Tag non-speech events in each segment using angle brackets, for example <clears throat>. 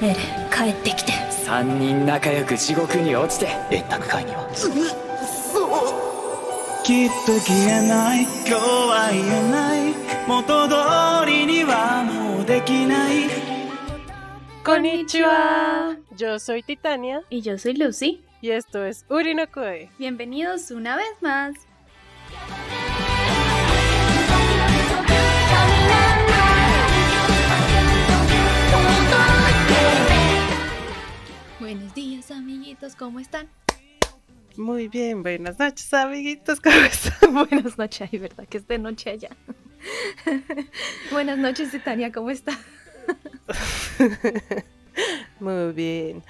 エレン帰ってきて3人仲良く地獄に落ちて円卓会にはきっと消えない今日は言えない元通りにはもうできない Konnichiwa. Yo soy Titania Y yo soy Lucy. y esto es Uri no Koi. Bienvenidos una vez más. Buenos días, amiguitos, ¿cómo están? Muy bien, buenas noches, amiguitos. ¿Cómo están? <laughs> <laughs> Buenas noches, ay, ¿verdad? Que es de noche allá. <laughs> Buenas noches, Titania, ¿cómo está? Muy bien.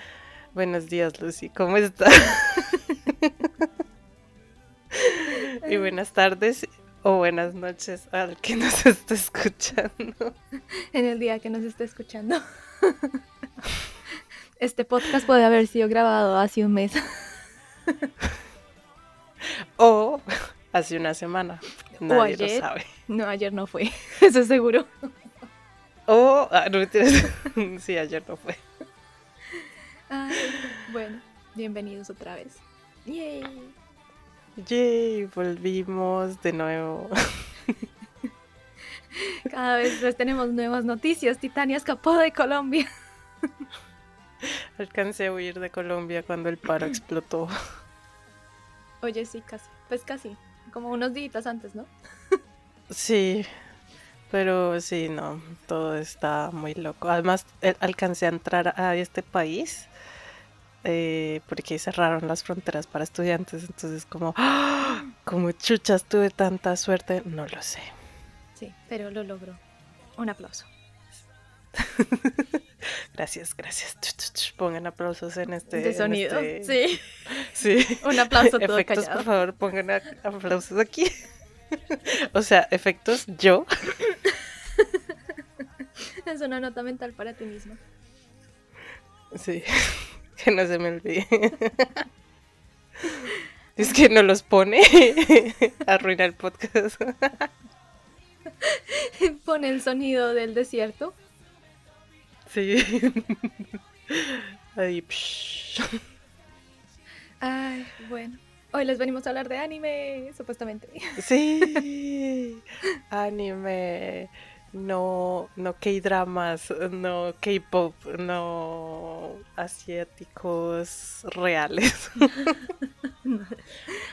Buenos días, Lucy. ¿Cómo estás? y buenas tardes o buenas noches al que nos está escuchando. En el día que nos esté escuchando. Este podcast puede haber sido grabado hace un mes. <laughs> O hace una semana. Nadie lo ayer. sabe. No, ayer no fue, <laughs> eso es seguro. O. ah, no, <laughs> sí, ayer no fue. Ay, bueno, bienvenidos otra vez. Yay. Yay, volvimos de nuevo. Cada vez pues, tenemos nuevas noticias. Titania escapó de Colombia. <laughs> Alcancé a huir de Colombia cuando el paro <clears throat> explotó. Oye, sí, casi. Pues casi. Como unos días antes, ¿no? Sí, pero sí, no, todo está muy loco. Además, eh, alcancé a entrar a este país eh, porque cerraron las fronteras para estudiantes. Entonces, como, ¡ah! como chuchas, tuve tanta suerte, no lo sé. Sí, pero lo logró. Un aplauso. <laughs> Gracias, gracias. Pongan aplausos en este. De en sonido. este- Sí. Sí. Un aplauso todo efectos, callado. por favor, pongan aplausos aquí. <laughs> o sea, efectos yo. <laughs> Es una nota mental para ti mismo. Sí, que no se me olvide. Es que no los pone. Arruina el podcast. Pone el sonido del desierto. Sí. <laughs> Ahí. Ay, bueno. Hoy les venimos a hablar de anime, supuestamente. <laughs> Sí. Anime. No, no K-dramas, no K-pop, no asiáticos reales. <laughs>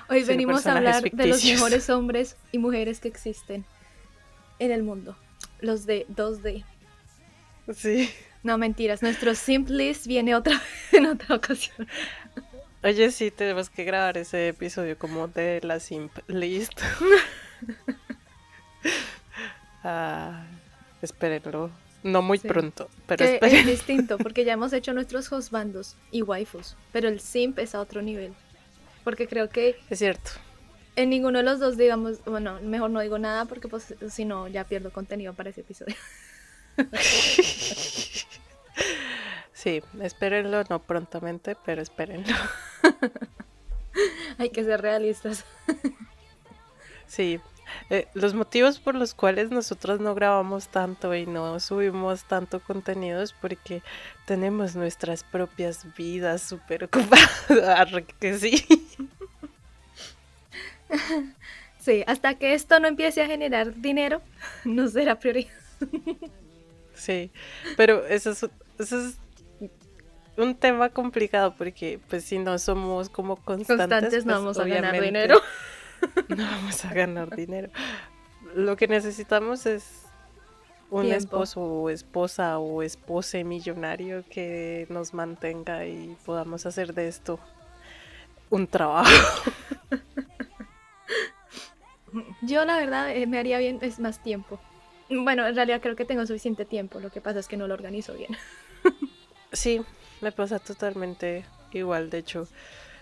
Hoy venimos a hablar de los mejores hombres y mujeres que existen en el mundo. Los de 2D. Sí. No, mentiras. Nuestro simp list viene otra <laughs> en otra ocasión. Oye, sí, tenemos que grabar ese episodio como de la Simp List. <laughs> ah, espérenlo. No muy Sí. pronto, pero Que es distinto, porque ya hemos hecho nuestros husbandos y waifus. Pero el simp es a otro nivel. Porque creo que Es cierto. en ninguno de los dos, digamos, bueno, mejor no digo nada porque pues si no ya pierdo contenido para ese episodio. <laughs> Sí, espérenlo, no prontamente, pero espérenlo. Hay que ser realistas. Sí. eh, los motivos por los cuales nosotros no grabamos tanto y no subimos tanto contenido es porque tenemos nuestras propias vidas súper ocupadas. <laughs> Que sí. Sí, hasta que esto no empiece a generar dinero, no será prioridad. Sí, pero eso es, eso es un tema complicado porque pues si no somos como constantes, Constantes no pues, vamos a ganar dinero. <laughs> No vamos a ganar dinero. Lo que necesitamos es un Tiempo. esposo o esposa o espose millonario que nos mantenga y podamos hacer de esto un trabajo. <laughs> Yo la verdad eh, me haría bien es más tiempo. Bueno, en realidad creo que tengo suficiente tiempo, lo que pasa es que no lo organizo bien. Sí, me pasa totalmente igual. De hecho,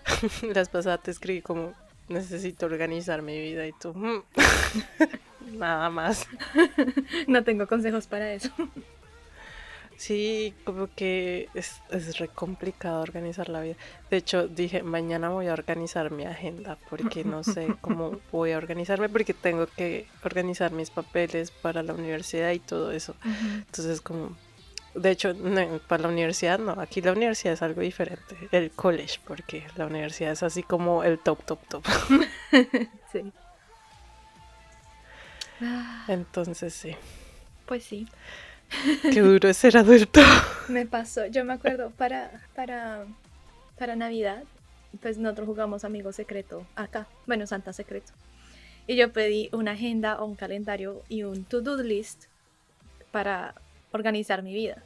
<laughs> las pasadas te escribí como necesito organizar mi vida y tú "Mm, <laughs> nada más. <laughs> No tengo consejos para eso. Sí, como que es, es re complicado organizar la vida. De hecho, dije, mañana voy a organizar mi agenda porque no sé cómo voy a organizarme porque tengo que organizar mis papeles para la universidad y todo eso. Entonces, como de hecho, no, para la universidad no, aquí la universidad es algo diferente, el college, porque la universidad es así como el top, top, top. <laughs> sí. Ah, Entonces sí, pues sí. qué duro es ser adulto. <laughs> Me pasó, yo me acuerdo para, para, para Navidad, pues nosotros jugamos Amigo Secreto acá, bueno, Santa Secreto. Y yo pedí una agenda o un calendario y un to-do list para organizar mi vida.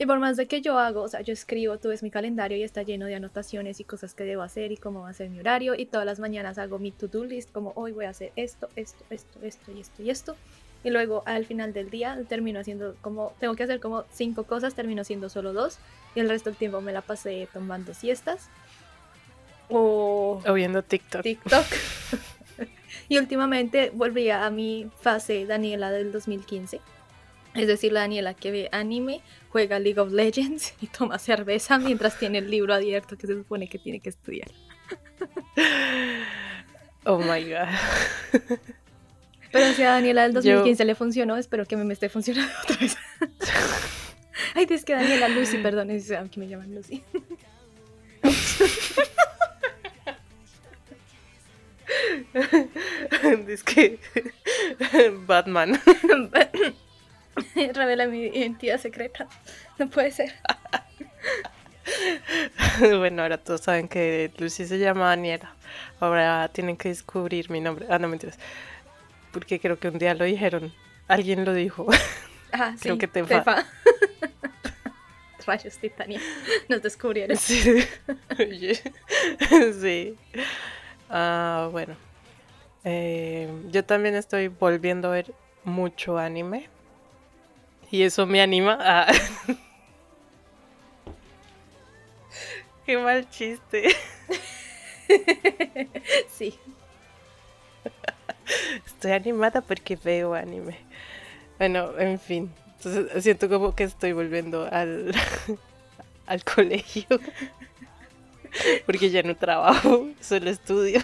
Y por más de que yo hago, o sea, yo escribo, tú ves mi calendario y está lleno de anotaciones y cosas que debo hacer y cómo va a ser mi horario. Y todas las mañanas hago mi to-do list, como hoy voy a hacer esto, esto, esto, esto y esto y esto. Y luego al final del día termino haciendo como, tengo que hacer como cinco cosas, termino haciendo solo dos. Y el resto del tiempo me la pasé tomando siestas. O O viendo TikTok. TikTok. <laughs> <laughs> y últimamente volví a mi fase Daniela del 2015. Es decir, la Daniela que ve anime, juega League of Legends <laughs> y toma cerveza mientras tiene el libro abierto que se supone que tiene que estudiar. <laughs> Oh my god. Pero si a Daniela del Yo- 2015 le funcionó, espero que me esté funcionando <laughs> otra vez. Ay, es que Daniela Lucy, perdón, es ah, que me llaman Lucy. es que Batman. <laughs> Revela mi identidad secreta. No puede ser. <laughs> bueno, ahora todos saben que Lucy se llama Daniela. Ahora tienen que descubrir mi nombre. Ah, no mentiras. Porque creo que un día lo dijeron. Alguien lo dijo. <laughs> Ah, sí, Creo que Tefa. Tefa. Rayos, Titania. Nos descubrieron. Sí. Sí. Ah, bueno. Eh, yo también estoy volviendo a ver mucho anime. Y eso me anima a... <laughs> Qué mal chiste. <laughs> Sí. Estoy animada porque veo anime. Bueno, en fin. Entonces siento como que estoy volviendo al, <laughs> al colegio. Porque ya no trabajo, solo estudio.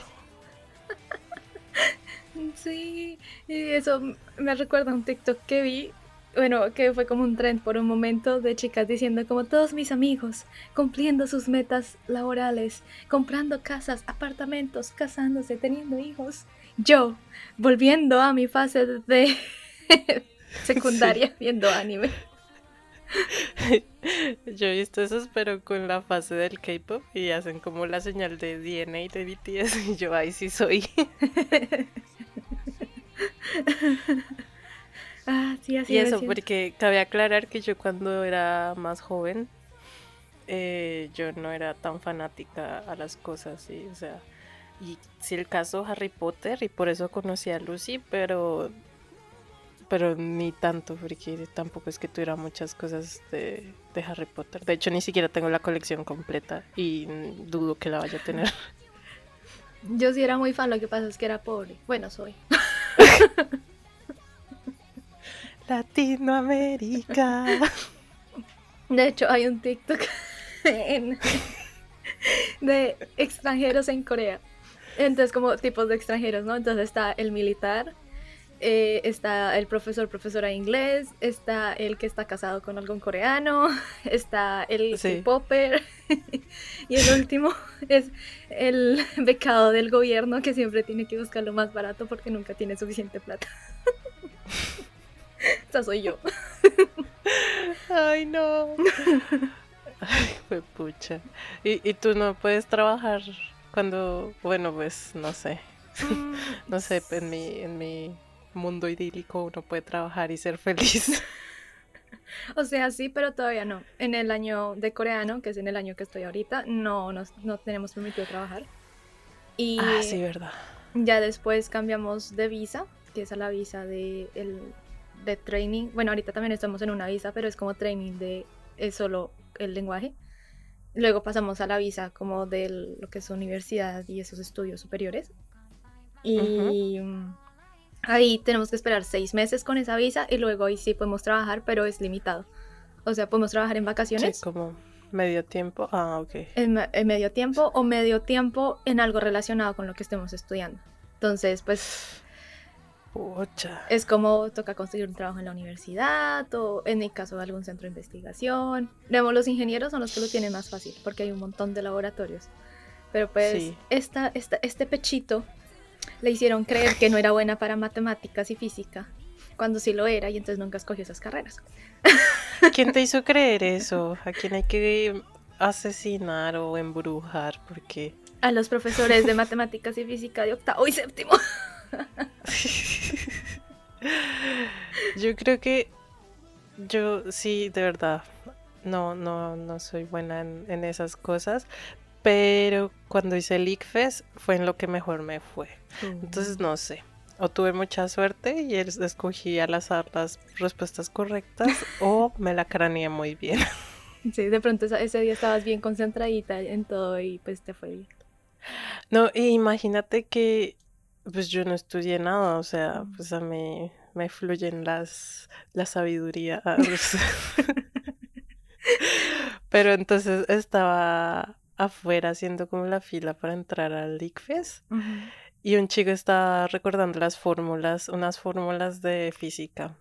Sí, y eso me recuerda a un TikTok que vi, bueno, que fue como un trend por un momento de chicas diciendo como todos mis amigos cumpliendo sus metas laborales, comprando casas, apartamentos, casándose, teniendo hijos. Yo, volviendo a mi fase de <laughs> secundaria viendo anime. <laughs> Yo he visto esos, pero con la fase del K-pop y hacen como la señal de DNA de BTS <laughs> y yo ahí sí soy. Ah, sí, así Y eso, porque cabe aclarar que yo cuando era más joven, eh, yo no era tan fanática a las cosas, y, o sea, y si el caso Harry Potter, y por eso conocí a Lucy, pero, pero ni tanto, porque tampoco es que tuviera muchas cosas de, de Harry Potter. De hecho, ni siquiera tengo la colección completa y dudo que la vaya a tener. <laughs> Yo sí era muy fan, lo que pasa es que era pobre. Bueno, soy. <laughs> Latinoamérica. De hecho, hay un TikTok <laughs> en- de extranjeros en Corea. Entonces, como tipos de extranjeros, ¿no? Entonces está el militar, eh, está el profesor, profesora de inglés, está el que está casado con algún coreano, está el Sí. K-popper <laughs> y el último es el becado del gobierno que siempre tiene que buscar lo más barato porque nunca tiene suficiente plata. <laughs> <laughs> Esa soy yo. Ay, no. Ay, fue pucha. ¿Y, y tú no puedes trabajar cuando, bueno, pues no sé, <laughs> no sé, en mi, en mi mundo idílico uno puede trabajar y ser feliz. <laughs> O sea, sí, pero todavía no. En el año de coreano, que es en el año que estoy ahorita, no, nos, no tenemos permitido trabajar. Y Ah, sí, verdad. ya después cambiamos de visa, que es a la visa de, el, de training. Bueno, ahorita también estamos en una visa, pero es como training de es solo el lenguaje. Luego pasamos a la visa como de lo que es universidad y esos estudios superiores. Y mm, ahí tenemos que esperar seis meses con esa visa y luego ahí sí podemos trabajar, pero es limitado. O sea, podemos trabajar en Sí, vacaciones. como medio tiempo. Ah, ok. en, en medio tiempo o medio tiempo en algo relacionado con lo que estemos estudiando. Entonces, pues Pucha. Es como toca conseguir un trabajo en la universidad o en mi caso algún centro de investigación. Digamos, los ingenieros son los que lo tienen más fácil porque hay un montón de laboratorios. Pero pues Sí. esta, esta- este pechito le hicieron creer que no era buena para matemáticas y física, cuando sí lo era y entonces nunca escogió esas carreras. ¿Quién te hizo creer <laughs> eso? ¿A quién hay que asesinar o embrujar? Porque A los profesores de matemáticas y física de octavo y séptimo. <laughs> yo creo que yo sí, de verdad, no, no, no soy buena en, en esas cosas. Pero cuando hice el ICFES fue en lo que mejor me fue. Entonces no sé. O tuve mucha suerte y es- escogí al azar las respuestas correctas <laughs> o me la craneé muy bien. Sí, de pronto ese día estabas bien concentradita en todo y pues te fue bien. No, e imagínate que pues yo no estudié nada, o sea, pues a mí me fluyen las la sabiduría. <laughs> Pero entonces estaba afuera haciendo como la fila para entrar al ICFES y un chico estaba recordando las fórmulas, unas fórmulas de física.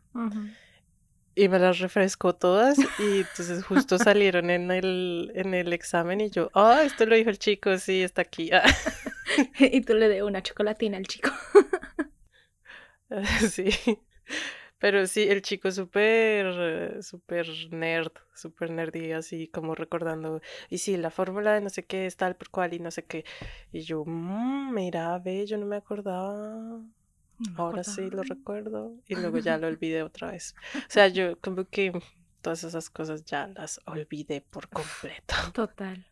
Y me las refrescó todas <laughs> y entonces justo salieron en el, en el examen y yo, ah, esto lo dijo el chico, sí, está aquí. Ah, <laughs> <laughs> y tú le de una chocolatina al chico. <laughs> sí. Pero sí, el chico súper, eh, súper nerd, súper nerdy, así como recordando, y sí, la fórmula de no sé qué es tal por cual y no sé qué. Y yo, "Mm, mira, ve, yo no me acordaba. Ahora sí lo recuerdo y luego ya lo olvidé <laughs> otra vez. O sea, yo como que todas esas cosas ya las olvidé por completo. Total.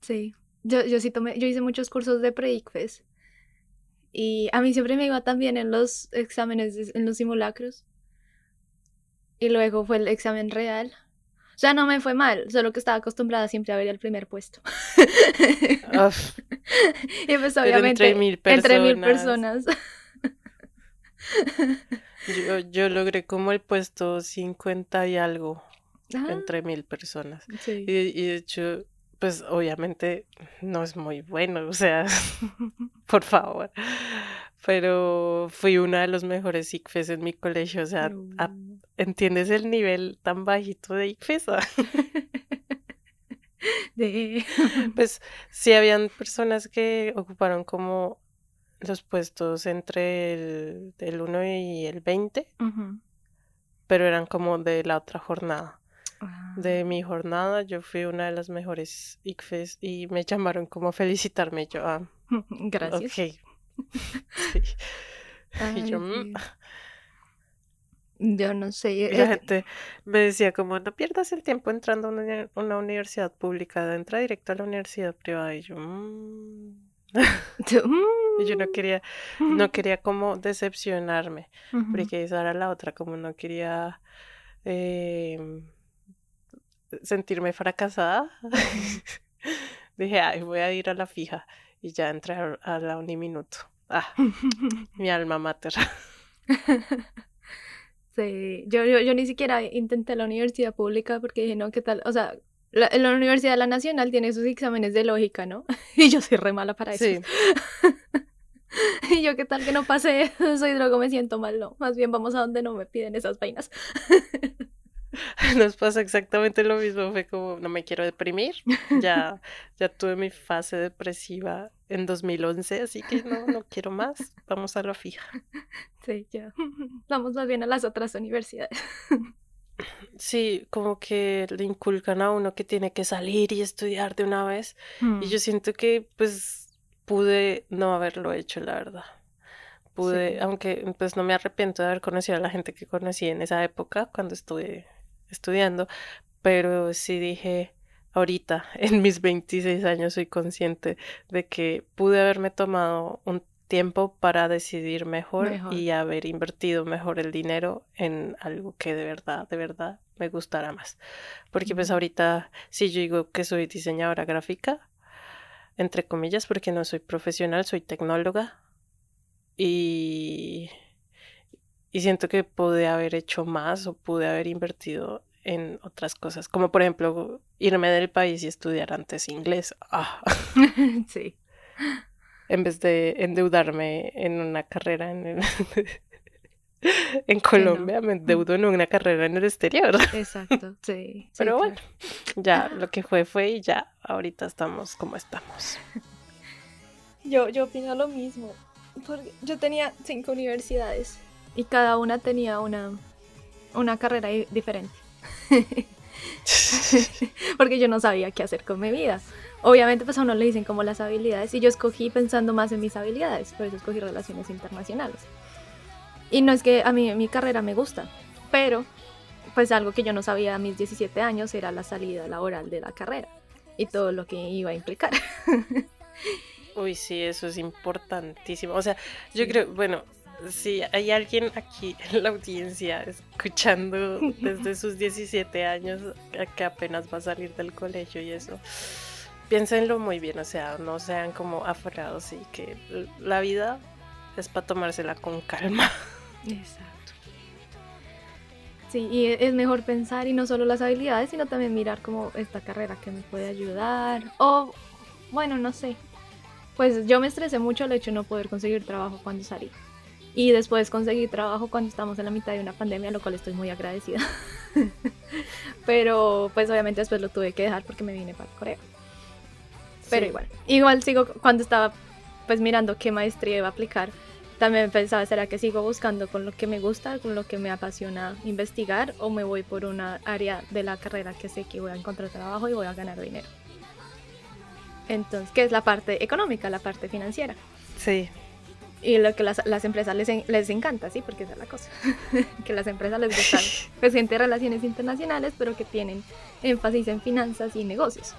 Sí. Yo, yo sí tomé, yo hice muchos cursos de pre-ICFES. Y a mí siempre me iba tan bien en los exámenes, en los simulacros. Y luego fue el examen real. O sea, no me fue mal, solo que estaba acostumbrada siempre a ver el primer puesto. Uf, <laughs> y pues Pero obviamente entre mil entre mil personas. personas. yo, yo logré como el puesto 50 y algo Ah, entre mil personas. sí. Y, y de hecho, pues obviamente no es muy bueno, o sea, <laughs> por favor. Pero fui una de los mejores ICFES en mi colegio, o sea, a-. ¿entiendes el nivel tan bajito de ICFES? <laughs> <laughs> De- Pues sí habían personas que ocuparon como los puestos entre el, el 1 y el 20, Ujú. pero eran como de la otra jornada. Ah. De mi jornada yo fui una de las mejores ICFES y me llamaron como a felicitarme. <laughs> <laughs> y Yo, ah, Gracias. ok. Sí. Ay, yo, mm. Yo no sé. Y eh, la gente me decía como, no pierdas el tiempo entrando a una, una universidad pública, entra directo a la universidad privada. Y yo, "Mm". <laughs> Y yo no quería, no quería como decepcionarme. Porque esa era la otra, como no quería em, sentirme fracasada, <laughs> dije, ay, voy a ir a la fija y ya entré a, la Uniminuto. Ah, <laughs> mi alma mater. <laughs> Sí, yo, yo, yo ni siquiera intenté la universidad pública porque dije, no, ¿qué tal? O sea, la, la Universidad de la Nacional tiene sus exámenes de lógica, ¿no? Y yo soy re mala para eso. Sí, Y yo, ¿qué tal que no pasé? Soy drogo, me siento mal, no. Más bien vamos a donde no me piden esas vainas. <laughs> nos pasa exactamente lo mismo, fue como, no me quiero deprimir, ya, <laughs> ya tuve mi fase depresiva en 2011, así que no, no quiero más, vamos a la fija. Sí, ya. <laughs> Vamos más bien a las otras universidades. Sí, como que le inculcan a uno que tiene que salir y estudiar de una vez. Y yo siento que pues pude no haberlo hecho, la verdad. Pude, Sí. aunque pues no me arrepiento de haber conocido a la gente que conocí en esa época cuando estuve estudiando, pero sí dije, ahorita, <laughs> en mis 26 años, soy consciente de que pude haberme tomado un tiempo para decidir mejor, Mejor. y haber invertido mejor el dinero en algo que de verdad, de verdad me gustara más. Porque pues ahorita, si yo digo que soy diseñadora gráfica, entre comillas, porque no soy profesional, soy tecnóloga y, y siento que pude haber hecho más o pude haber invertido en otras cosas, como por ejemplo irme del país y estudiar antes inglés. Ah, <laughs> Sí. en vez de endeudarme en una carrera en, el- <laughs> en Colombia, me endeudo en una carrera en el exterior. <laughs> Exacto, sí. sí, Pero claro. bueno, ya lo que fue fue y ya ahorita estamos como estamos. Yo, yo opino lo mismo. Porque yo tenía cinco universidades y cada una tenía una, una carrera di- diferente. <laughs> porque yo no sabía qué hacer con mi vida. Obviamente pues a uno le dicen como las habilidades y yo escogí pensando más en mis habilidades, por eso escogí relaciones internacionales. Y no es que a mí mi carrera me gusta, pero pues algo que yo no sabía a mis 17 años era la salida laboral de la carrera y todo lo que iba a implicar. <laughs> Uy, sí, eso es importantísimo. O sea, yo creo, bueno, si hay alguien aquí en la audiencia escuchando desde sus 17 años que apenas va a salir del colegio y eso, piénsenlo muy bien, o sea, no sean como aferrados y que la vida es para tomársela con calma. Exacto. Sí, y e- es mejor pensar y no solo las habilidades, sino también mirar como esta carrera que me puede ayudar. O, bueno, no sé. Pues yo me estresé mucho el hecho de no poder conseguir trabajo cuando salí. Y después conseguí trabajo cuando estamos en la mitad de una pandemia, lo cual estoy muy agradecida. <laughs> Pero pues obviamente después lo tuve que dejar porque me vine para Corea. Pero Sí. igual, igual sigo cuando estaba pues mirando qué maestría iba a aplicar. También pensaba, ¿será que sigo buscando con lo que me gusta, con lo que me apasiona investigar o me voy por una área de la carrera que sé que voy a encontrar trabajo y voy a ganar dinero? Entonces, ¿qué es la parte económica, la parte financiera? Sí, Y lo que las, las empresas les, en- les encanta, sí, porque esa es la cosa. <laughs> que las empresas les gustan, <laughs> pues gente de relaciones internacionales, pero que tienen énfasis en finanzas y negocios.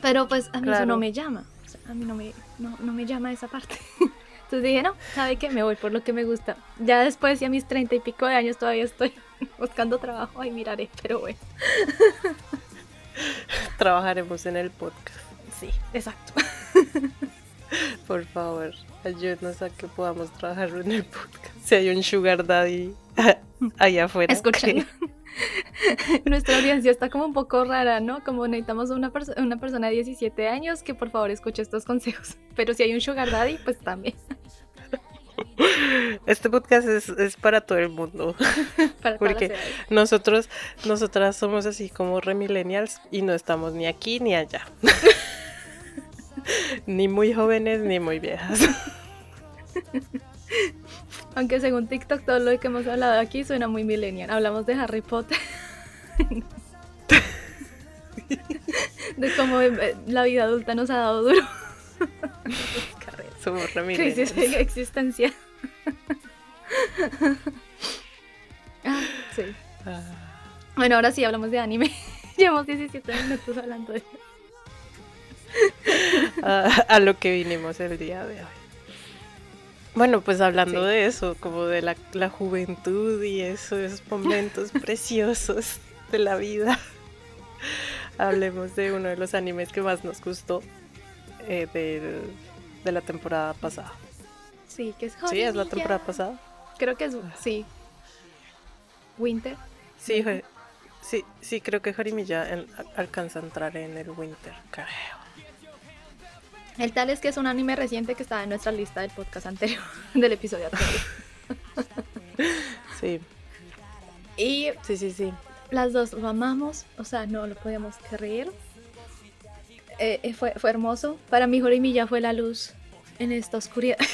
Pero pues a mí eso no me llama. O sea, a mí no me, no, no me llama esa parte. <laughs> Entonces dije, no, ¿sabe qué? Me voy por lo que me gusta. Ya después, ya a mis treinta y pico de años, todavía estoy buscando trabajo. Ahí miraré, pero bueno. trabajaremos en el podcast. Sí, exacto. <laughs> Por favor, ayúdenos a que podamos trabajar en el podcast. Si hay un sugar daddy <laughs> ahí afuera. escuchando. <laughs> Nuestra audiencia está como un poco rara, ¿no? Como necesitamos una, perso- una persona de 17 años que por favor escuche estos consejos. Pero si hay un sugar daddy, pues también. Este podcast es, es para todo el mundo. Para Porque nosotros, nosotras somos así como remillennials y no estamos ni aquí ni allá. Ni muy jóvenes ni muy viejas. <laughs> Aunque según TikTok todo lo que hemos hablado aquí suena muy millennial. Hablamos de Harry Potter. <laughs> de cómo eh, la vida adulta nos ha dado duro. Somos Crisis existencial. ah, sí. Ah, Bueno, ahora sí hablamos de anime. <laughs> Llevamos 17 minutos hablando de a, a lo que vinimos el día de hoy. Bueno, pues hablando Sí. de eso, como de la, la juventud y esos momentos <laughs> preciosos de la vida, hablemos de uno de los animes que más nos gustó eh, del- de la temporada pasada. Sí, que es Sí, es la Horimiya. temporada pasada. Creo que es, sí. Winter. Sí, sí, sí, creo que Jorimilla en- a- alcanza a entrar en el Winter, creo. El tal es que es un anime reciente que estaba en nuestra lista del podcast anterior, <laughs> del episodio anterior. Sí, Y sí, sí, sí. las dos lo amamos, o sea, no lo podíamos creer. Eh, eh, fue, fue hermoso. Para mí, Jorimilla fue la luz en esta oscuridad. <laughs>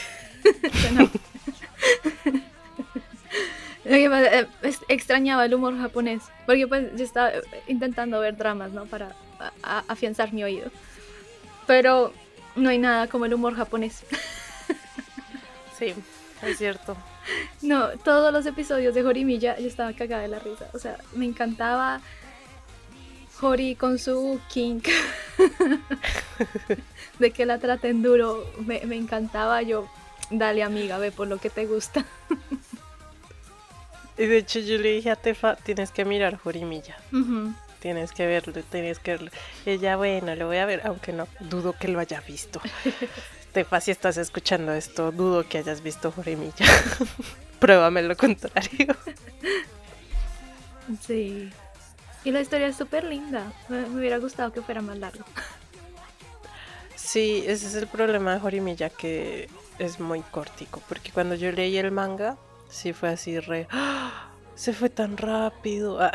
Eh, extrañaba el humor japonés, porque pues yo estaba eh, intentando ver dramas, ¿no? Para afianzar mi oído. Pero no hay nada como el humor japonés. Sí, es cierto. No, todos los episodios de Jorimilla yo estaba cagada de la risa. O sea, me encantaba Jori con su kink. <laughs> de que la traten duro. Me, me encantaba yo. Dale amiga, ve por lo que te gusta. Y de hecho yo le dije a Tefa, tienes que mirar Jorimilla. Ujú. Tienes que verlo, tienes que verlo. Y ella, bueno, lo voy a ver, aunque no dudo que lo haya visto. <laughs> Tefa, si estás escuchando esto, dudo que hayas visto Jorimilla. <laughs> Pruébame lo contrario. <laughs> Sí. Y la historia es súper linda. Me, me hubiera gustado que fuera más largo. Sí, ese es el problema de Jorimilla, que es muy cortico. Porque cuando yo leí el manga, sí fue así re. ¡Ah! Se fue tan rápido. Ah.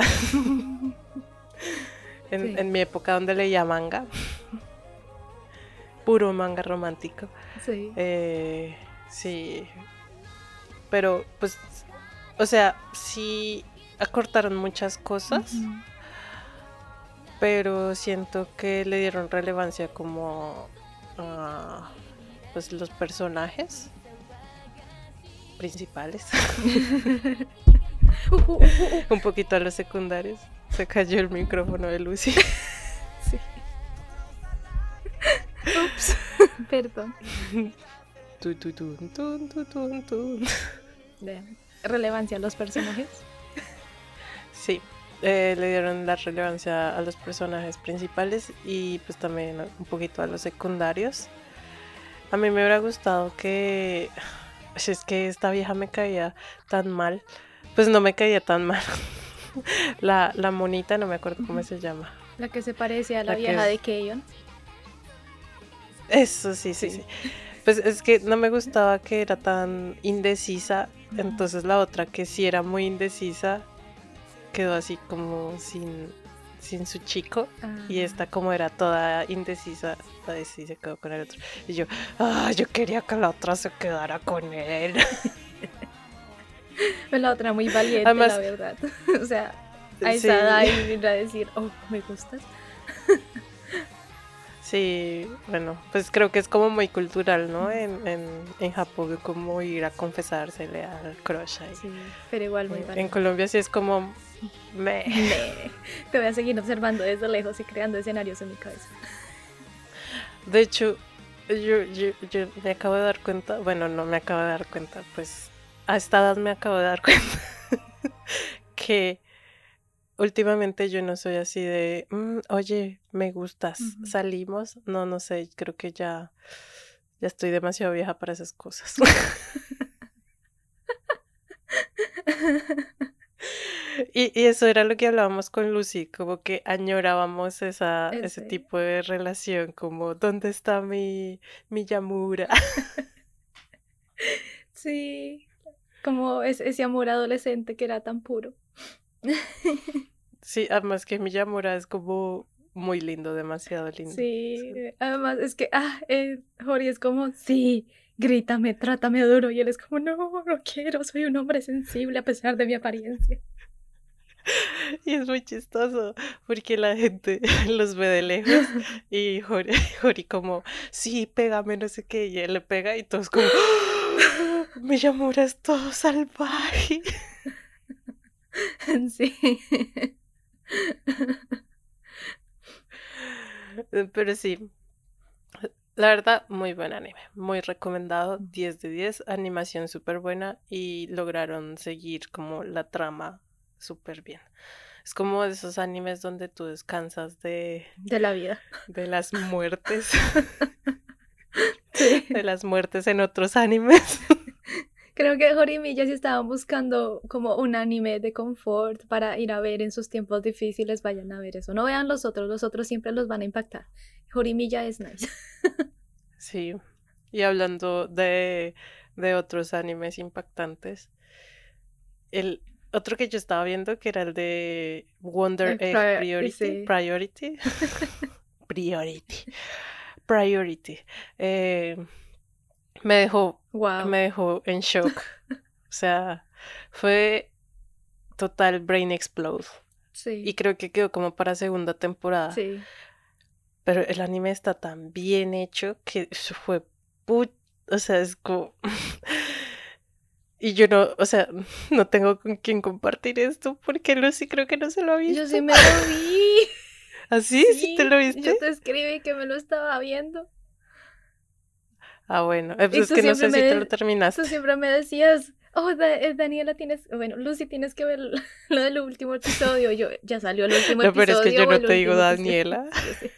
En, Sí. en mi época donde leía manga. <laughs> Puro manga romántico. Sí. Eh, sí. Pero, pues, o sea, sí acortaron muchas cosas, pero siento que le dieron relevancia como a pues los personajes principales, <laughs> <laughs> un poquito a los secundarios. Se cayó el micrófono de Lucy. <laughs> sí. Ups. <laughs> Perdón. Tu, tu, tun, tun, tu, tun. De relevancia a los personajes. Sí, eh, le dieron la relevancia a los personajes principales y pues también un poquito a los secundarios. A mí me hubiera gustado que... <sighs> Si es que esta vieja me caía tan mal. Pues no me caía tan mal. <laughs> <laughs> La, la monita, no me acuerdo cómo se llama. La que se parece a la, vieja de Keion. Eso sí, sí, sí. Pues es que no me gustaba que era tan indecisa. Entonces la otra que sí era muy indecisa quedó así como sin, sin su chico. Y Ah. esta como era toda indecisa, ahí sí se quedó con el otro. Y yo, ah, yo quería que la otra se quedara con él. <laughs> Pues la otra muy valiente, Además- la verdad. <laughs> o sea, a esa edad y venir a decir, oh, me gustas. <laughs> Sí, bueno, pues creo que es como muy cultural, ¿no? En, en, en Japón, como ir a confesársele al crush ahí. Sí, pero igual muy En- En valiente. Colombia sí es como, me. <laughs> Me- Te voy a seguir observando desde lejos y creando escenarios en mi cabeza. De hecho, yo, yo, yo me acabo de dar cuenta, bueno, no me acabo de dar cuenta, pues a esta edad me acabo de dar cuenta <laughs> que últimamente yo no soy así de, "Mm, oye, me gustas, salimos. No, no sé, creo que ya, ya estoy demasiado vieja para esas cosas. <laughs> Y, y eso era lo que hablábamos con Lucy, como que añorábamos esa, ¿En ese serio? tipo de relación, como ¿dónde está mi, mi Yamura? <laughs> Sí, como es, ese amor adolescente que era tan puro. <laughs> Sí, además que mi Yamura es como muy lindo, demasiado lindo. Sí, además es que, ah, eh, Jori es como, sí, grítame, trátame duro. Y él es como, no, no quiero, soy un hombre sensible a pesar de mi apariencia. <laughs> Y es muy chistoso, porque la gente <laughs> los ve de lejos y Jori, Jori como, sí, pégame, no sé qué, y él le pega y todos como, "¡Ah! Mi Yamura es todo salvaje. <laughs> Sí. <laughs> Pero sí, la verdad, muy buen anime, muy recomendado, 10 de 10, animación súper buena y lograron seguir como la trama súper bien. Es como de esos animes donde tú descansas de, De la vida. de las muertes, <laughs> Sí. de las muertes en otros animes. Creo que Jori y si estaban buscando como un anime de confort para ir a ver en sus tiempos difíciles, vayan a ver eso. No vean los otros, los otros siempre los van a impactar. Jori y Milla es nice. <laughs> Sí, y hablando de, de otros animes impactantes, el otro que yo estaba viendo que era el de Wonder El Egg pri- Priority, sí. Priority, <laughs> Priority, Priority, eh, me dejó, Wow. me dejó en shock, <laughs> o sea, fue total brain explode Sí. y creo que quedó como para segunda temporada. Sí. Pero el anime está tan bien hecho que eso fue put... O sea, es como... <laughs> y yo no, o sea, <laughs> no tengo con quién compartir esto porque Lucy creo que no se lo ha visto. Yo sí me lo vi. ¿Así? ¿Sí, te lo viste? Yo te escribí que me lo estaba viendo. Ah, bueno. eh, pues es que no sé si te lo terminaste. Tú siempre me decías, oh, Da- eh, Daniela, tienes, bueno, Lucy, tienes que ver <laughs> lo del último episodio. Yo, ya salió el último No, episodio. pero es que yo no te digo último episodio?" Daniela. <laughs>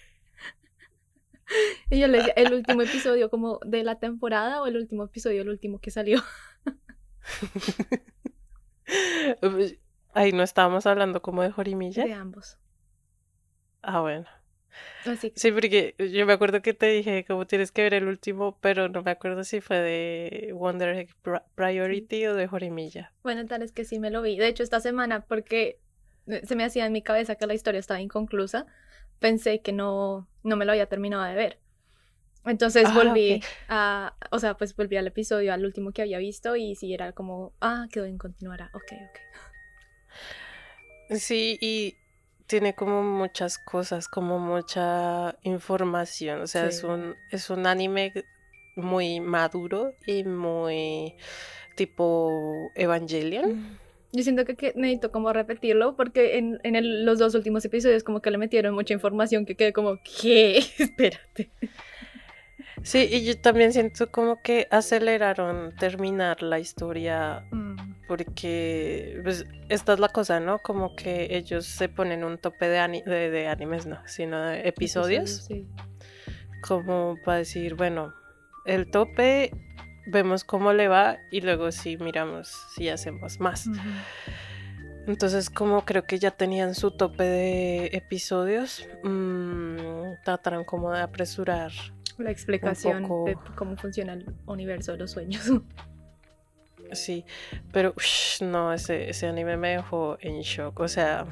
Y yo le decía, el último episodio como de la temporada o el último episodio, el último que salió. <laughs> Ahí no estábamos hablando como de Jorimilla. De ambos. Ah, bueno. Así que Sí, porque yo me acuerdo que te dije como tienes que ver el último, pero no me acuerdo si fue de Wonder Egg Pri- Priority o de Jorimilla. Bueno, tal es que sí me lo vi. De hecho, esta semana, porque eh, se me hacía en mi cabeza que la historia estaba inconclusa, pensé que no, no me lo había terminado de ver. Entonces Ah, volví ok. a, o sea, pues volví al episodio, al último que había visto y sí era como, ah, quedó en continuará. Ok, ok. Sí, y tiene como muchas cosas, como mucha información. O sea, es un, es un anime muy maduro y muy tipo Evangelion. Yo siento que, que necesito como repetirlo porque en, en el- los dos últimos episodios como que le metieron mucha información que quedé como, ¿qué? <laughs> Espérate. Sí, y yo también siento como que aceleraron terminar la historia Mm, porque pues, esta es la cosa, ¿no? Como que ellos se ponen un tope de, ani- de, de animes, no, sino de episodios, sí. como para decir, bueno, el tope, vemos cómo le va y luego sí miramos si hacemos más. Entonces, como creo que ya tenían su tope de episodios, mm, trataron como de apresurar. La explicación poco- de cómo funciona el universo de los sueños. Sí, pero no, ese, ese anime me dejó en shock. O sea,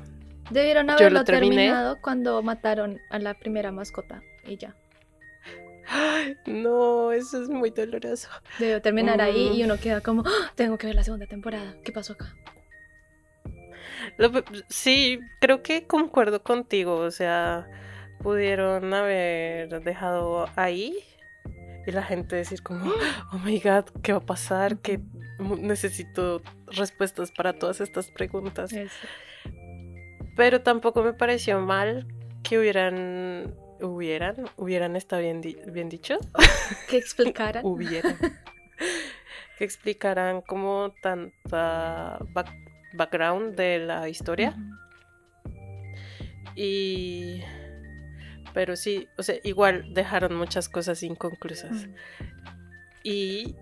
Debieron lo haberlo terminado cuando mataron a la primera mascota y ya. no, eso es muy doloroso. Debió terminar ahí Mm. y uno queda como, "Ah, tengo que ver la segunda temporada. ¿Qué pasó acá? Lo sí, creo que concuerdo contigo. O sea, pudieron haber dejado ahí y la gente decir como, oh my god, ¿qué va a pasar? Que necesito respuestas para todas estas preguntas. Eso. Pero tampoco me pareció mal que hubieran, hubieran, hubieran, está bien, di- bien dicho, <laughs> Que explicaran. hubieran, <laughs> que explicaran como tanta back- background de la historia. Y. Pero sí, o sea, igual dejaron muchas cosas inconclusas. Y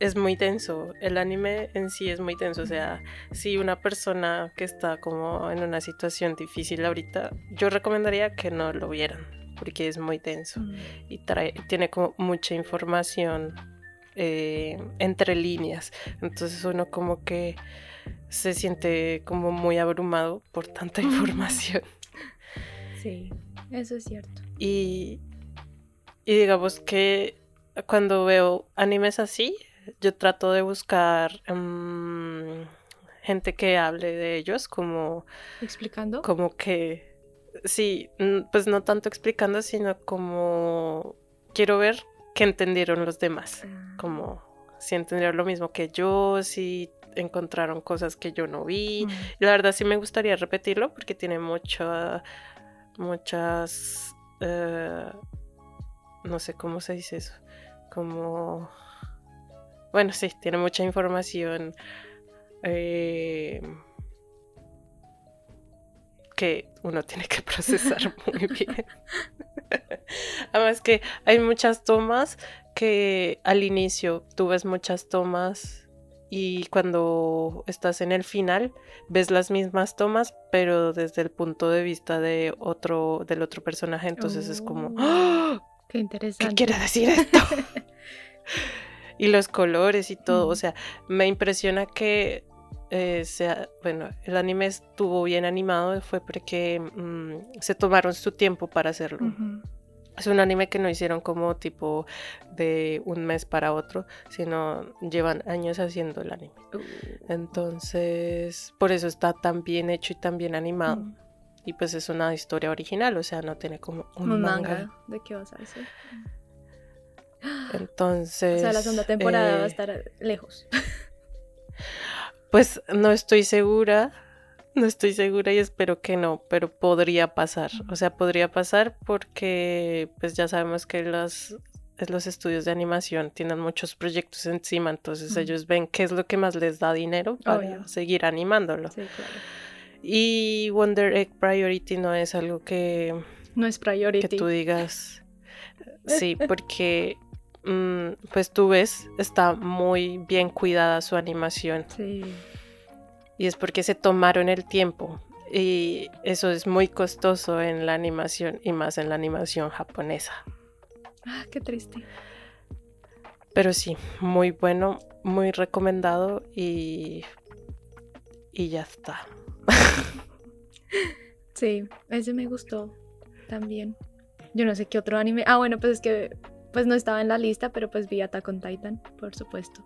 es muy tenso. El anime en sí es muy tenso. O sea, si una persona que está como en una situación difícil ahorita, yo recomendaría que no lo vieran. Porque es muy tenso. Y trae, tiene como mucha información eh, entre líneas. Entonces uno como que se siente como muy abrumado por tanta <laughs> información. Sí, eso es cierto. Y, y digamos que cuando veo animes así, yo trato de buscar mm, gente que hable de ellos, como, ¿Explicando? como que, sí, mm, pues no tanto explicando, sino como quiero ver qué entendieron los demás, Ah, como si entendieron lo mismo que yo, si encontraron cosas que yo no vi. Y la verdad sí me gustaría repetirlo porque tiene mucha, muchas, eh, no sé cómo se dice eso, como, bueno, sí, tiene mucha información eh, que uno tiene que <laughs> procesar muy <laughs> bien. Además que hay muchas tomas que al inicio tú ves muchas tomas y cuando estás en el final ves las mismas tomas pero desde el punto de vista de otro del otro personaje entonces es como Oh. <gasps> Qué ¿qué interesante. quiere decir esto? <laughs> y los colores y todo, o sea, me impresiona que eh, sea, bueno, el anime estuvo bien animado fue porque mm, se tomaron su tiempo para hacerlo. Ujú. Es un anime que no hicieron como tipo de un mes para otro, sino llevan años haciendo el anime. Uh, Entonces, por eso está tan bien hecho y tan bien animado. ujú. Y pues es una historia original, o sea, no tiene como un, Un manga. manga. ¿De qué vas a decir? Entonces. O sea, la segunda temporada va a eh, estar lejos. Pues no estoy segura, <laughs> no estoy segura y espero que no, pero podría pasar. O sea, podría pasar porque pues ya sabemos que los, los estudios de animación tienen muchos proyectos encima, entonces ellos ven qué es lo que más les da dinero para Obvio. seguir animándolo. Sí, claro. Y Wonder Egg Priority no es algo que, No es que priority. tú digas. <laughs> Sí, porque mm, pues tú ves, está muy bien cuidada su animación. Sí. Y es porque se tomaron el tiempo. Y eso es muy costoso en la animación y más en la animación japonesa. Ah, qué triste. Pero sí, muy bueno, muy recomendado y, y ya está. <laughs> Sí, ese me gustó también. Yo no sé qué otro anime. Ah, bueno, pues es que pues no estaba en la lista, pero pues vi Attack on Titan, por supuesto.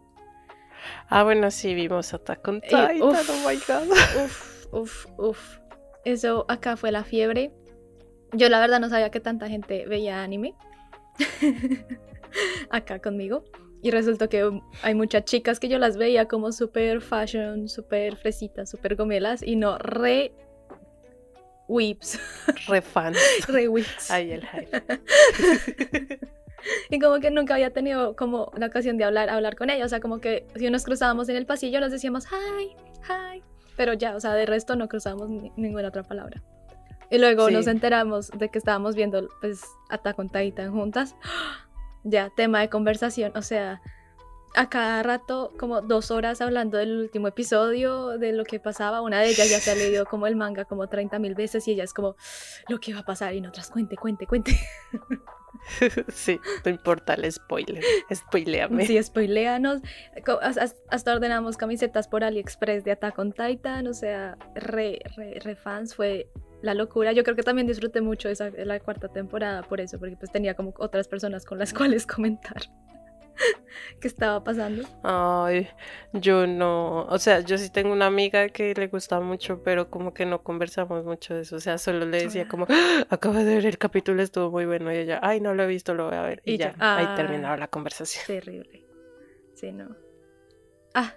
Ah, bueno, sí, vimos Attack on Y, Titan, uf. oh my god. Uf, uf, uf. Eso acá fue la fiebre. Yo la verdad no sabía que tanta gente veía anime. <laughs> acá conmigo. Y resultó que hay muchas chicas que yo las veía como super fashion, super fresitas, super gomelas y no re whips, Re fan. <laughs> re whips. Ay, el hype. <laughs> <laughs> Y como que nunca había tenido como la ocasión de hablar, hablar con ella. O sea, como que si nos cruzábamos en el pasillo nos decíamos hi, hi. Pero ya, o sea, de resto no cruzábamos ni- ninguna otra palabra. Y luego Sí. nos enteramos de que estábamos viendo pues Attack on Titan juntas. <gasps> Ya, tema de conversación. O sea, a cada rato como dos horas hablando del último episodio, de lo que pasaba. Una de ellas ya se ha leído como el manga como 30 mil veces y ella es como lo que va a pasar y nosotras cuente, cuente, cuente. <laughs> Sí, no importa el spoiler. Spoileame. Sí, spoileanos. Hasta ordenamos camisetas por AliExpress de Attack on Titan. O sea, re, re, re fans. Fue la locura. Yo creo que también disfruté mucho esa, la cuarta temporada por eso, porque pues tenía como otras personas con las cuales comentar <laughs> qué estaba pasando. Ay, yo no, o sea, yo sí tengo una amiga que le gusta mucho, pero como que no conversamos mucho de eso, o sea, solo le decía como, "Ah, acabo de ver el capítulo, estuvo muy bueno, y ella, ay, no lo he visto, lo voy a ver, y, Y ya, ahí ah. terminaba la conversación. <laughs> Terrible. Sí, no. Ah,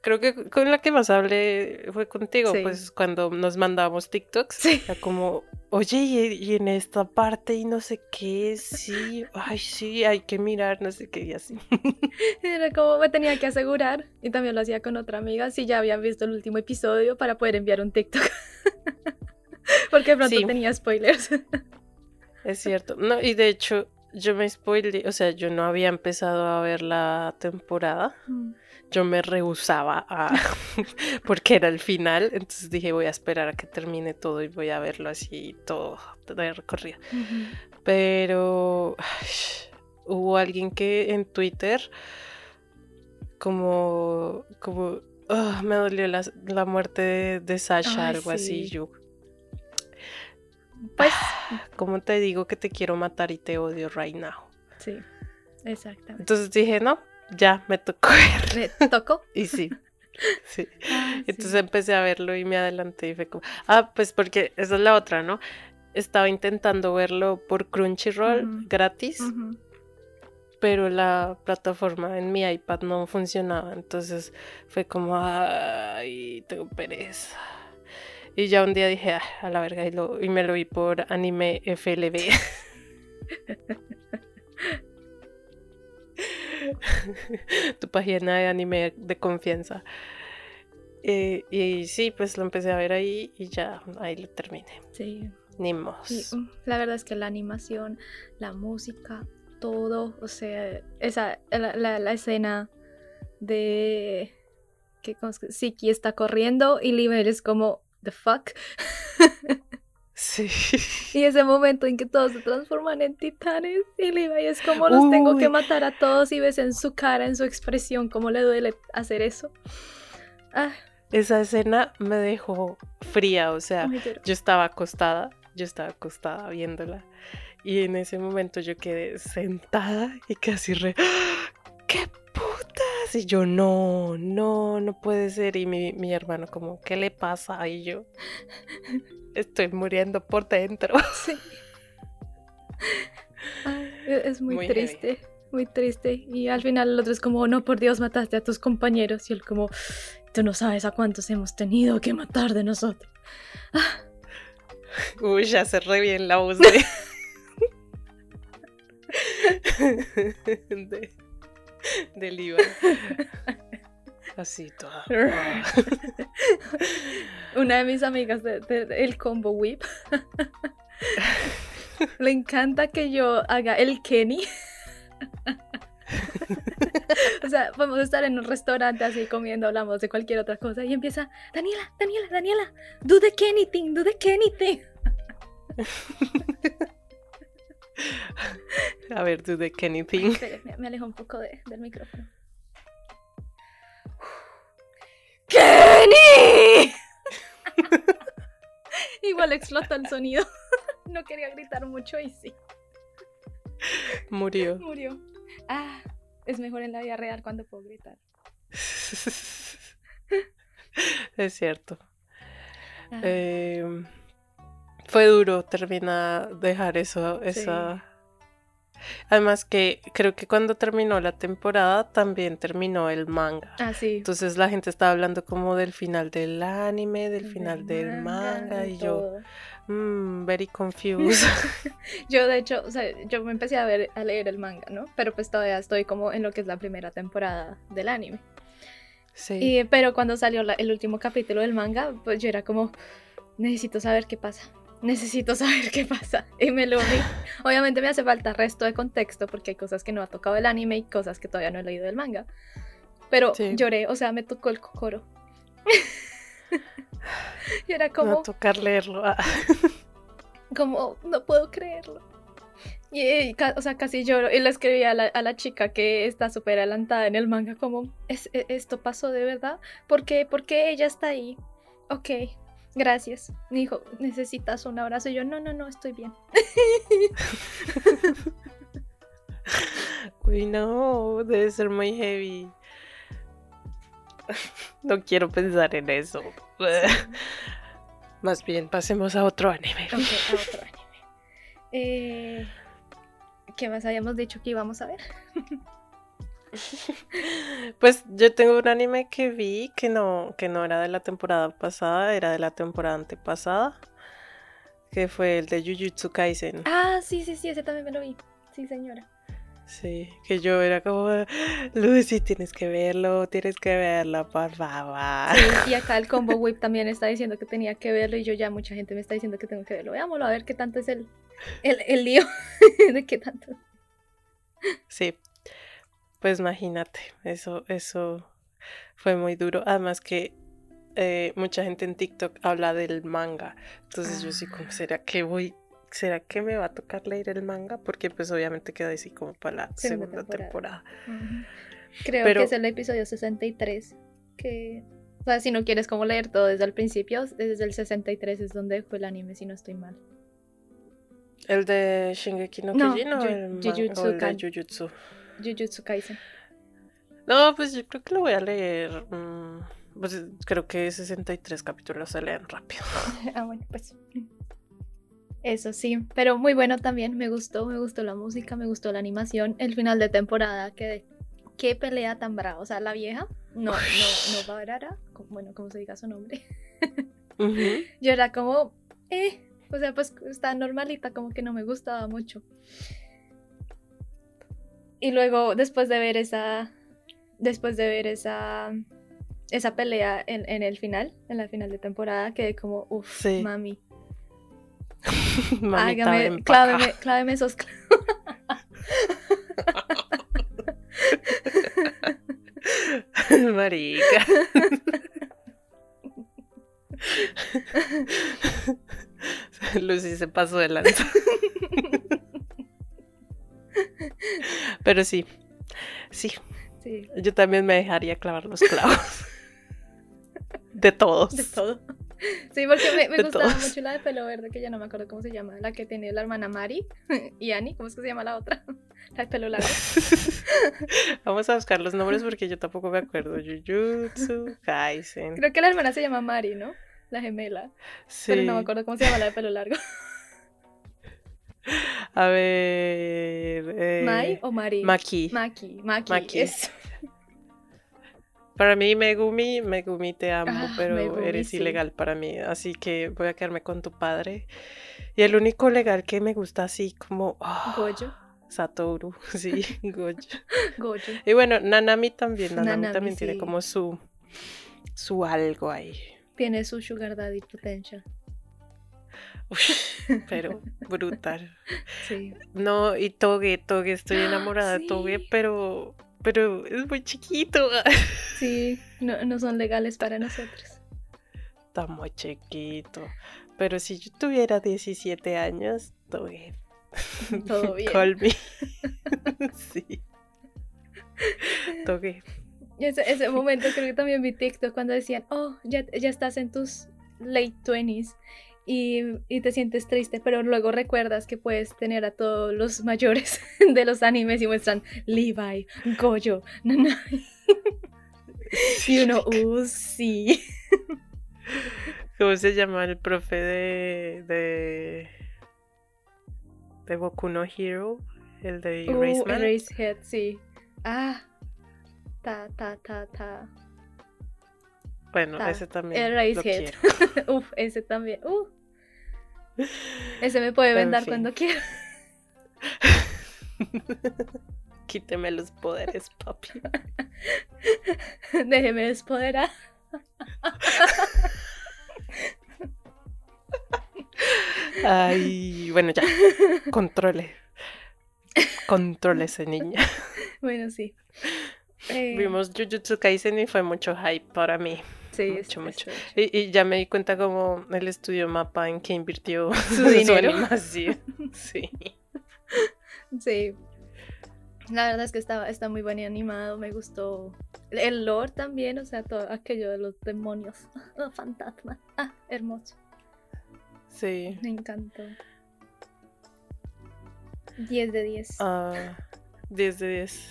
Creo que con la que más hablé fue contigo, Sí. pues cuando nos mandábamos TikToks, Sí. era como, oye, y, y en esta parte y no sé qué, sí, ay, sí, hay que mirar, no sé qué, y así. <laughs> era como me tenía que asegurar. Y también lo hacía con otra amiga si ya habían visto el último episodio para poder enviar un TikTok. <laughs> porque de pronto Sí. tenía spoilers. <laughs> Es cierto. No, y de hecho, yo me spoilé, o sea, yo no había empezado a ver la temporada. Yo me rehusaba a. <laughs> porque era el final. Entonces dije, voy a esperar a que termine todo y voy a verlo así todo de recorrido. Pero. hubo alguien que en Twitter. Como. Como. ah, me dolió la, la muerte de, de Sasha, Ay, algo así. sí. Yo, Pues ¿Cómo te digo que te quiero matar y te odio right now? sí, exactamente. Entonces dije, no, ya me tocó ver. Me tocó. <laughs> Y sí. Sí. Entonces sí. empecé a verlo y me adelanté y fue como, ah, pues porque esa es la otra, ¿no? Estaba intentando verlo por Crunchyroll gratis, pero la plataforma en mi iPad no funcionaba. Entonces fue como, ay, tengo pereza. Y ya un día dije, "Ah, a la verga, y, lo- y me lo vi por anime FLB. <laughs> <laughs> tu página de anime de confianza. Eh, y sí, pues lo empecé a ver ahí y ya ahí lo terminé. Sí. Ni Y, mos. uh, la verdad es que la animación, la música, todo, o sea, esa, la, la- la escena de que Siki está corriendo y Liber es como, the fuck. <laughs> Sí. Y ese momento en que todos se transforman en titanes y Levi es como los tengo que matar a todos y ves en su cara, en su expresión, cómo le duele hacer eso. Ah, Esa escena me dejó fría, o sea, ay, yo estaba acostada, yo estaba acostada viéndola. Y en ese momento yo quedé sentada y casi re. <gasps> ¡Qué putas! Y yo, no, no, no puede ser. Y mi, mi hermano, como, ¿qué le pasa? Y yo, <laughs> estoy muriendo por dentro. Sí. <laughs> Ay, es muy, Muy heavy. triste, muy triste. Y al final el otro es como, no, por Dios, mataste a tus compañeros. Y él como, tú no sabes a cuántos hemos tenido que matar de nosotros. <laughs> Uy, ya re bien la voz de. De <laughs> del Iván. Así toda. <laughs> Una de mis amigas del de, el combo whip <laughs> le encanta que yo haga el Kenny. O sea, podemos estar en un restaurante así comiendo, hablamos de cualquier otra cosa y empieza, Daniela, Daniela, Daniela, do the anything, do the anything. <laughs> A ver, the anything. Espere, me, me alejo un poco de- del micrófono. <laughs> ¡Kenny! <laughs> Igual explotó el sonido. No quería gritar mucho y sí, Murió. murió. Ah, es mejor en la vida real cuando puedo gritar. Es cierto. Ah, Eh, fue duro terminar, dejar eso, Sí. esa... Además que creo que cuando terminó la temporada también terminó el manga. ah, sí. Entonces la gente estaba hablando como del final del anime, del final del Del manga, y yo, mmm, very confused. <laughs> Yo, de hecho, o sea, yo me empecé a, ver, a leer el manga, ¿no? Pero pues todavía estoy como en lo que es la primera temporada del anime. sí. Y, pero cuando salió la- el último capítulo del manga, pues yo era como, necesito saber qué pasa. Necesito saber qué pasa. Y me lo vi. Obviamente me hace falta resto de contexto porque hay cosas que no ha tocado el anime y cosas que todavía no he leído del manga. Pero Sí. lloré, o sea, me tocó el cocoro. <laughs> y era como, a tocar leerlo. Ah, como, no puedo creerlo. Y, y o sea, casi lloro. Y le escribí a la, a la chica que está súper adelantada en el manga, como, "¿Es- e- ¿esto pasó de verdad? ¿Por qué? ¿Por qué ella está ahí? Ok, gracias. Me dijo, ¿necesitas un abrazo? Y yo, no, no, no, estoy bien. <laughs> Uy, no, debe ser muy heavy. <laughs> No quiero pensar en eso. <laughs> Más bien, pasemos a otro anime. Ok, a otro anime. Eh, ¿Qué más habíamos dicho que íbamos a ver? <laughs> Pues yo tengo un anime que vi que no, que no era de la temporada pasada, era de la temporada antepasada, que fue el de Jujutsu Kaisen. Ah, sí, sí, sí, ese también me lo vi. Sí, señora. Sí, que yo era como, Lucy, tienes que verlo, tienes que verlo, por favor. Sí, y acá el Combo Whip también está diciendo que tenía que verlo y yo ya mucha gente me está diciendo que tengo que verlo. Veámoslo a ver qué tanto es el, el, el lío <laughs> de qué tanto. Sí, pues imagínate, eso, eso fue muy duro. Además que eh, mucha gente en TikTok habla del manga. Entonces yo sí Ah. como, ¿será que voy? ¿Será que me va a tocar leer el manga? Porque pues obviamente queda así como para la Segunda segunda, temporada. Creo Pero- que es el episodio 63. Que, o sea, si no quieres como leer todo desde el principio, desde el 63 es donde fue el anime, si no estoy mal. ¿El de Shingeki no No, Kyojin o el, Jujutsu o el de Jujutsu? Jujutsu Kaisen. No, pues yo creo que lo voy a leer. mm, pues creo que 63 capítulos se leen rápido. <laughs> ah, bueno, pues. Eso sí, pero muy bueno también, me gustó, me gustó la música, me gustó la animación, el final de temporada, que qué pelea tan brava, o sea, la vieja, no, no, no Barara, bueno, como se diga su nombre, <laughs> Ujú. yo era como, eh, o sea, pues está normalita, como que no me gustaba mucho. Y luego, después de ver esa, después de ver esa, esa pelea en, en el final, en la final de temporada, quedé como, uff, Sí. mami, <laughs> hágame, cláveme, cláveme esos. <laughs> Marica. <laughs> Lucy se pasó de lanza. <laughs> Pero sí, sí, Sí, yo también me dejaría clavar los clavos. <laughs> De todos. de todo. Sí, porque me, me gustaba todos. mucho la de pelo verde, que ya no me acuerdo cómo se llama, la que tiene la hermana Mari <laughs> y Annie, ¿cómo es que se llama la otra? La de pelo largo. Vamos a buscar los nombres porque yo tampoco me acuerdo. Jujutsu Kaisen. Creo que la hermana se llama Mari, ¿no? La gemela. Sí. Pero no me acuerdo cómo se llama la de pelo largo. <laughs> A ver. eh, ¿Mai o Mari? Maki. Maki, Maki. Maki. eso. Para mí, Megumi, Megumi te amo, Ah, pero Megumi, eres sí. ilegal para mí. Así que voy a quedarme con tu padre. Y el único legal que me gusta así como. ah, Gojo. Satoru, <laughs> sí, <laughs> Gojo. Gojo. Y bueno, Nanami también. Nanami, Nanami, también tiene como su. Su algo ahí. Tiene su sugar daddy potential. <laughs> Pero <laughs> brutal. Sí. No, y Toge, Toge, estoy enamorada de sí. Toge, pero pero es muy chiquito. <laughs> Sí, no, no son legales para nosotros. Está muy chiquito. Pero si yo tuviera 17 años, bien. Todo bien. Call me. sí. Y Ese, ese momento creo que también vi TikTok cuando decían, oh, ya, ya estás en tus late 20s y, y te sientes triste, pero luego recuerdas que puedes tener a todos los mayores <laughs> de los animes y muestran Levi, Goyo, Nanai. <laughs> Y uno, uh, sí. <laughs> ¿Cómo se llama el profe de. de. de Boku no Hero? El de Uh, Eraseman. Erasehead, sí. Ah, ta, ta, ta, ta. bueno, ta. ese también. Erasehead. Uf, ese también. Uh. Ese me puede En vendar fin. cuando quiera. <laughs> Quíteme los poderes, papi. <laughs> Déjeme despoderar. Ay, bueno, ya. <laughs> Controle. Controle ese niño. Bueno, sí. Eh, Vimos Jujutsu Kaisen y fue mucho hype para mí. Sí, mucho, es- mucho. es- Y, y ya me di cuenta como el estudio mapa en que invirtió <laughs> Su dinero. <laughs> <laughs> Sí. Sí. La verdad es que está, está muy bien animado, me gustó. El lore también, o sea, todo aquello de los demonios, los fantasmas. Ah, hermoso. Sí. Me encantó. 10 de 10. Ah, 10 de 10.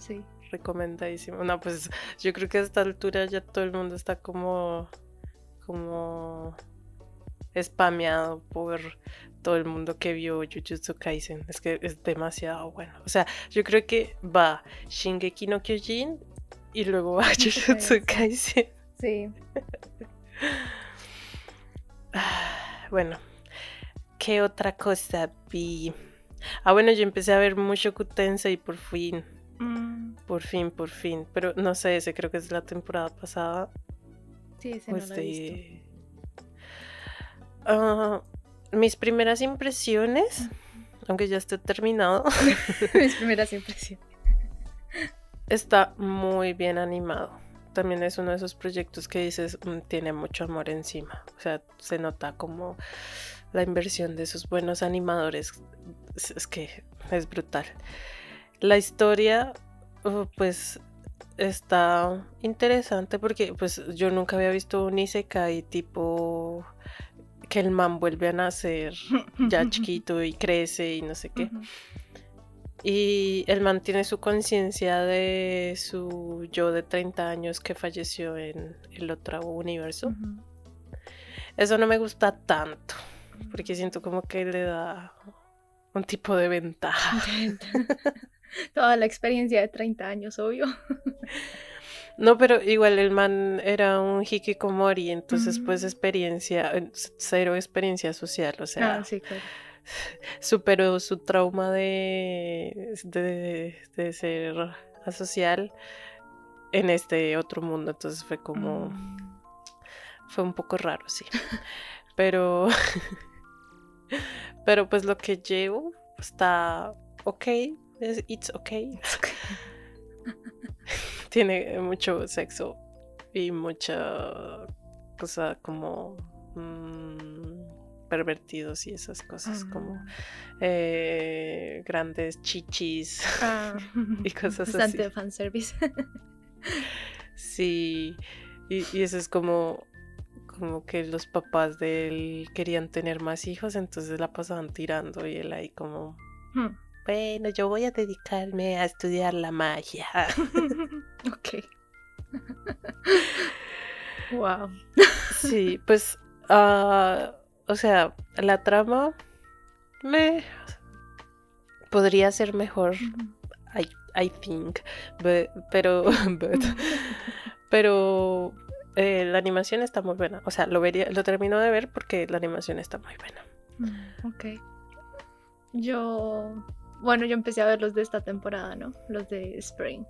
Sí. Recomendadísimo. No, pues yo creo que a esta altura ya todo el mundo está como. como. spameado por todo el mundo que vio Jujutsu Kaisen. Es que es demasiado bueno. O sea, yo creo que va Shingeki no Kyojin y luego va Jujutsu Kaisen. Sí. <sighs> Bueno, ¿qué otra cosa vi? Ah, bueno, yo empecé a ver mucho Tensei por fin. Mm, Por fin, por fin. Pero no sé, ese creo que es la temporada pasada. sí, ese no lo he visto. este- Ah, mis primeras impresiones, aunque ya esté terminado, <laughs> Mis primeras impresiones. está muy bien animado. También es uno de esos proyectos que dices, "Mm, tiene mucho amor encima. O sea, se nota como la inversión de esos buenos animadores. Es, es que es brutal. La historia, uh, pues, está interesante porque pues yo nunca había visto un Isekai tipo que el man vuelve a nacer ya <laughs> chiquito y crece y no sé qué. Y él mantiene su conciencia de su yo de 30 años que falleció en el otro universo. Eso no me gusta tanto, porque siento como que le da un tipo de ventaja. <laughs> <laughs> Toda la experiencia de 30 años, obvio. <laughs> No, pero igual el man era un hikikomori, entonces pues Mm. experiencia, eh, cero experiencia social, o sea, ah, sí, claro. <sighs> superó su trauma de, de, de ser asocial en este otro mundo, entonces fue como... Mm. Fue un poco raro, sí. Pero. <laughs> Pero pues lo que llevo está ok. Es- It's ok. <laughs> <laughs> Tiene mucho sexo y mucha cosa como. mm, pervertidos y esas cosas como eh, grandes chichis Ah. <laughs> y cosas Bastante así. fanservice. Sí, y, y eso es como, como que los papás de él querían tener más hijos, entonces la pasaban tirando y él ahí como, Hmm. Bueno, yo voy a dedicarme a estudiar la magia. <laughs> ok. <laughs> wow. Sí, pues, ah, o sea, la trama me podría ser mejor, I, I think, <laughs> but- pero, but- pero eh, la animación está muy buena. O sea, lo vería, lo termino de ver porque la animación está muy buena. Mm, Ok. Yo. Bueno, yo empecé a ver los de esta temporada, ¿no? Los de Spring.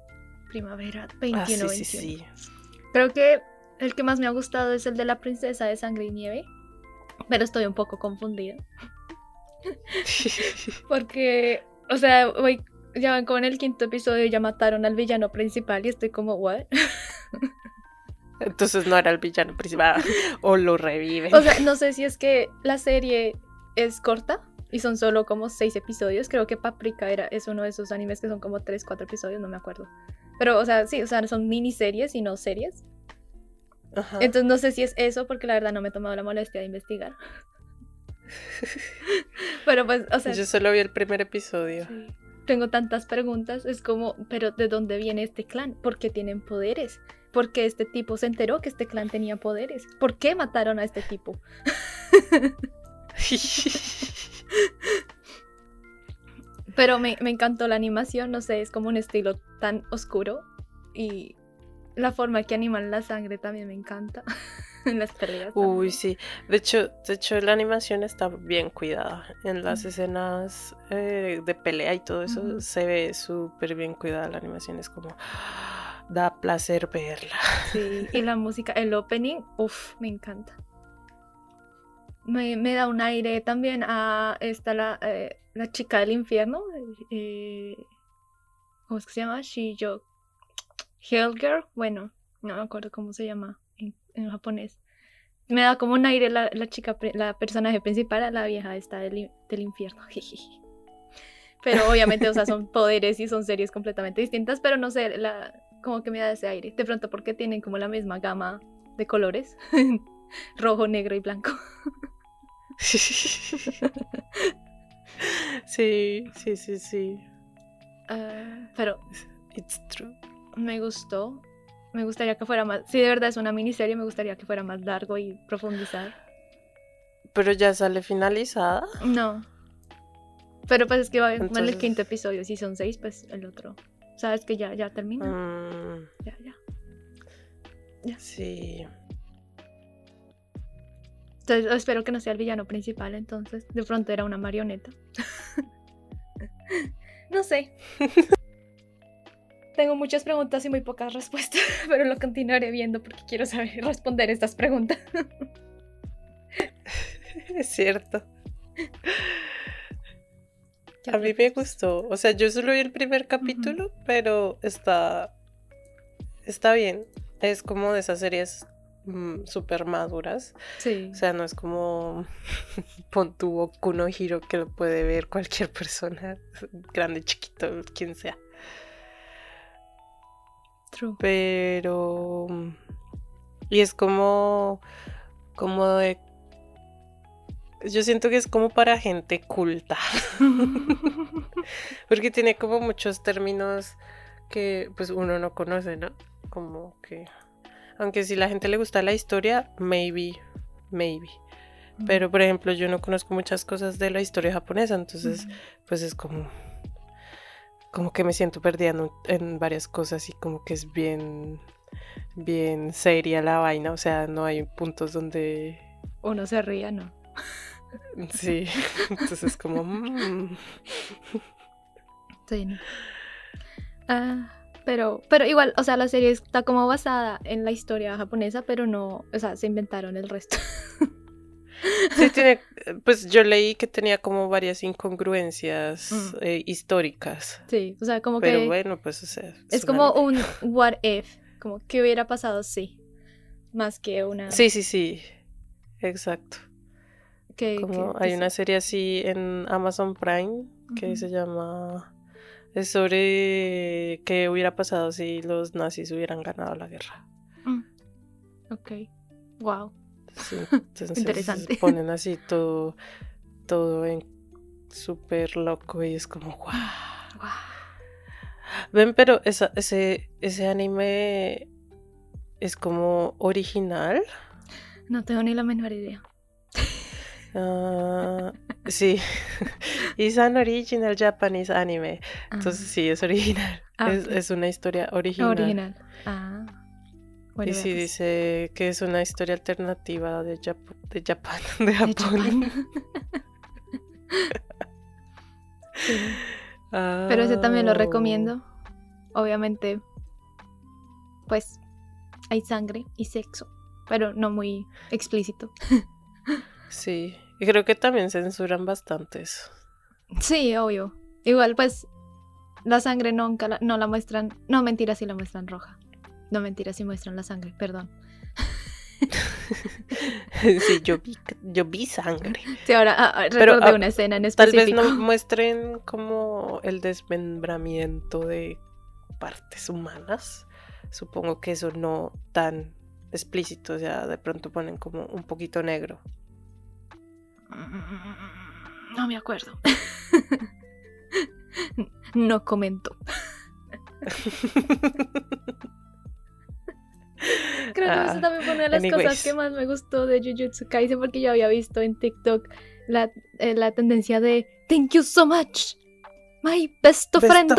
Primavera 21 Ah, sí, sí, 21. sí. Creo que el que más me ha gustado es el de la princesa de sangre y nieve. Pero estoy un poco confundida. <laughs> Porque, o sea, voy ya van como en el quinto episodio ya mataron al villano principal y estoy como, ¿what? <laughs> Entonces no era el villano principal. <laughs> o lo reviven. O sea, no sé si es que la serie es corta y son solo como seis episodios. Creo que Paprika era, es uno de esos animes que son como tres, cuatro episodios, no me acuerdo. Pero, o sea, sí, o sea, son miniseries y no series. Ajá. Entonces no sé si es eso, porque la verdad no me he tomado la molestia de investigar. <laughs> Pero pues, o sea, Yo solo vi el primer episodio. sí, tengo tantas preguntas. Es como, pero ¿de dónde viene este clan? ¿Por qué tienen poderes? ¿Por qué este tipo se enteró que este clan tenía poderes? ¿Por qué mataron a este tipo? <laughs> Pero me, me encantó la animación, no sé, es como un estilo tan oscuro y la forma que animan la sangre también me encanta. en <laughs> las peleas. Uy, sí. De hecho, de hecho, la animación está bien cuidada. En las escenas eh, de pelea y todo eso se ve súper bien cuidada. La animación es como. Da placer verla. Sí, y la <laughs> música, el opening, uff, me encanta. Me, me da un aire también a esta, la, eh, la chica del infierno. eh, ¿Cómo es que se llama? Shijo Hellgirl. Bueno, no me acuerdo cómo se llama en, en japonés. Me da como un aire la, la chica, la personaje principal, a la vieja esta del, del infierno. <laughs> Pero obviamente, o sea, son <laughs> poderes y son series completamente distintas, pero no sé, la, como que me da ese aire. De pronto porque tienen como la misma gama de colores. <laughs> Rojo, negro y blanco. Sí, sí, sí, sí. Ah, pero It's true. me gustó. Me gustaría que fuera más. Si de verdad es una miniserie, me gustaría que fuera más largo y profundizar. Pero ya sale finalizada. No. Pero pues es que va en el Entonces- quinto episodio. Si son seis, pues el otro. Sabes que ya, ya termina. Mm, Ya, ya. sí. Entonces espero que no sea el villano principal. Entonces, de pronto era una marioneta. <laughs> no sé. Tengo muchas preguntas y muy pocas respuestas, <laughs> pero lo continuaré viendo porque quiero saber <laughs> responder estas preguntas. Es cierto. A mí me gustó. O sea, yo solo vi el primer capítulo, pero está. Está bien. Es como de esas series mm, súper maduras. Sí. O sea, no es como. <laughs> Pon tu Boku no Hiro que lo puede ver cualquier persona, <laughs> grande, chiquito, quien sea. True. Pero. Y es como. Como de. Yo siento que es como para gente culta. <laughs> Porque tiene como muchos términos que pues uno no conoce, ¿no? Como que. Aunque si la gente le gusta la historia, maybe. Maybe. Pero por ejemplo, yo no conozco muchas cosas de la historia japonesa, entonces pues es como como que me siento perdida en, varias cosas y como que es bien bien seria la vaina, o sea, no hay puntos donde Uno se ría, ¿no? sí, <laughs> entonces es como mm, Sí, no. Ah, pero, pero igual, o sea, la serie está como basada en la historia japonesa, pero no, o sea, se inventaron el resto. <laughs> sí tiene pues yo leí que tenía como varias incongruencias Mm. eh, históricas, Sí, o sea, como pero que bueno, pues o sea, es como un <laughs> what if, como que hubiera pasado sí, más que una Sí, sí, sí. Exacto. Como hay que una serie así en Amazon Prime que se llama es sobre qué hubiera pasado si los nazis hubieran ganado la guerra. Mm. Ok, wow. Sí, <laughs> entonces Interesante. <laughs> ponen así todo todo en súper loco y es como wow. Ven, pero esa, ese ese anime es como original. No tengo ni la menor idea. Ah, sí. <laughs> It's an original Japanese anime. Ah, Entonces sí, es original. Ah, es, es una historia original. original. Ah. Bueno, y sí veamos. dice que es una historia alternativa de, Jap- de Japón. <laughs> De De Japón. <laughs> Pero ese también lo Ah, recomiendo. Obviamente, pues hay sangre y sexo, pero no muy explícito. Sí. Y creo que también censuran bastante eso. Sí, obvio. Igual, pues La sangre nunca la, no la muestran. No, mentira, sí la muestran roja. No, mentira, sí muestran la sangre, perdón. <laughs> sí, yo vi, yo vi sangre. Sí, ahora ah, ah, Pero, recordé ah, una escena en Tal vez específico. no muestren como el desmembramiento de partes humanas. Supongo que eso no tan explícito, o sea, de pronto ponen como un poquito negro. No me acuerdo. <laughs> No comento. Creo que Ah, eso también fue una de las anyways. cosas que más me gustó de Jujutsu Kaisen porque yo había visto en TikTok la, eh, la tendencia de Thank you so much, my best Best friend.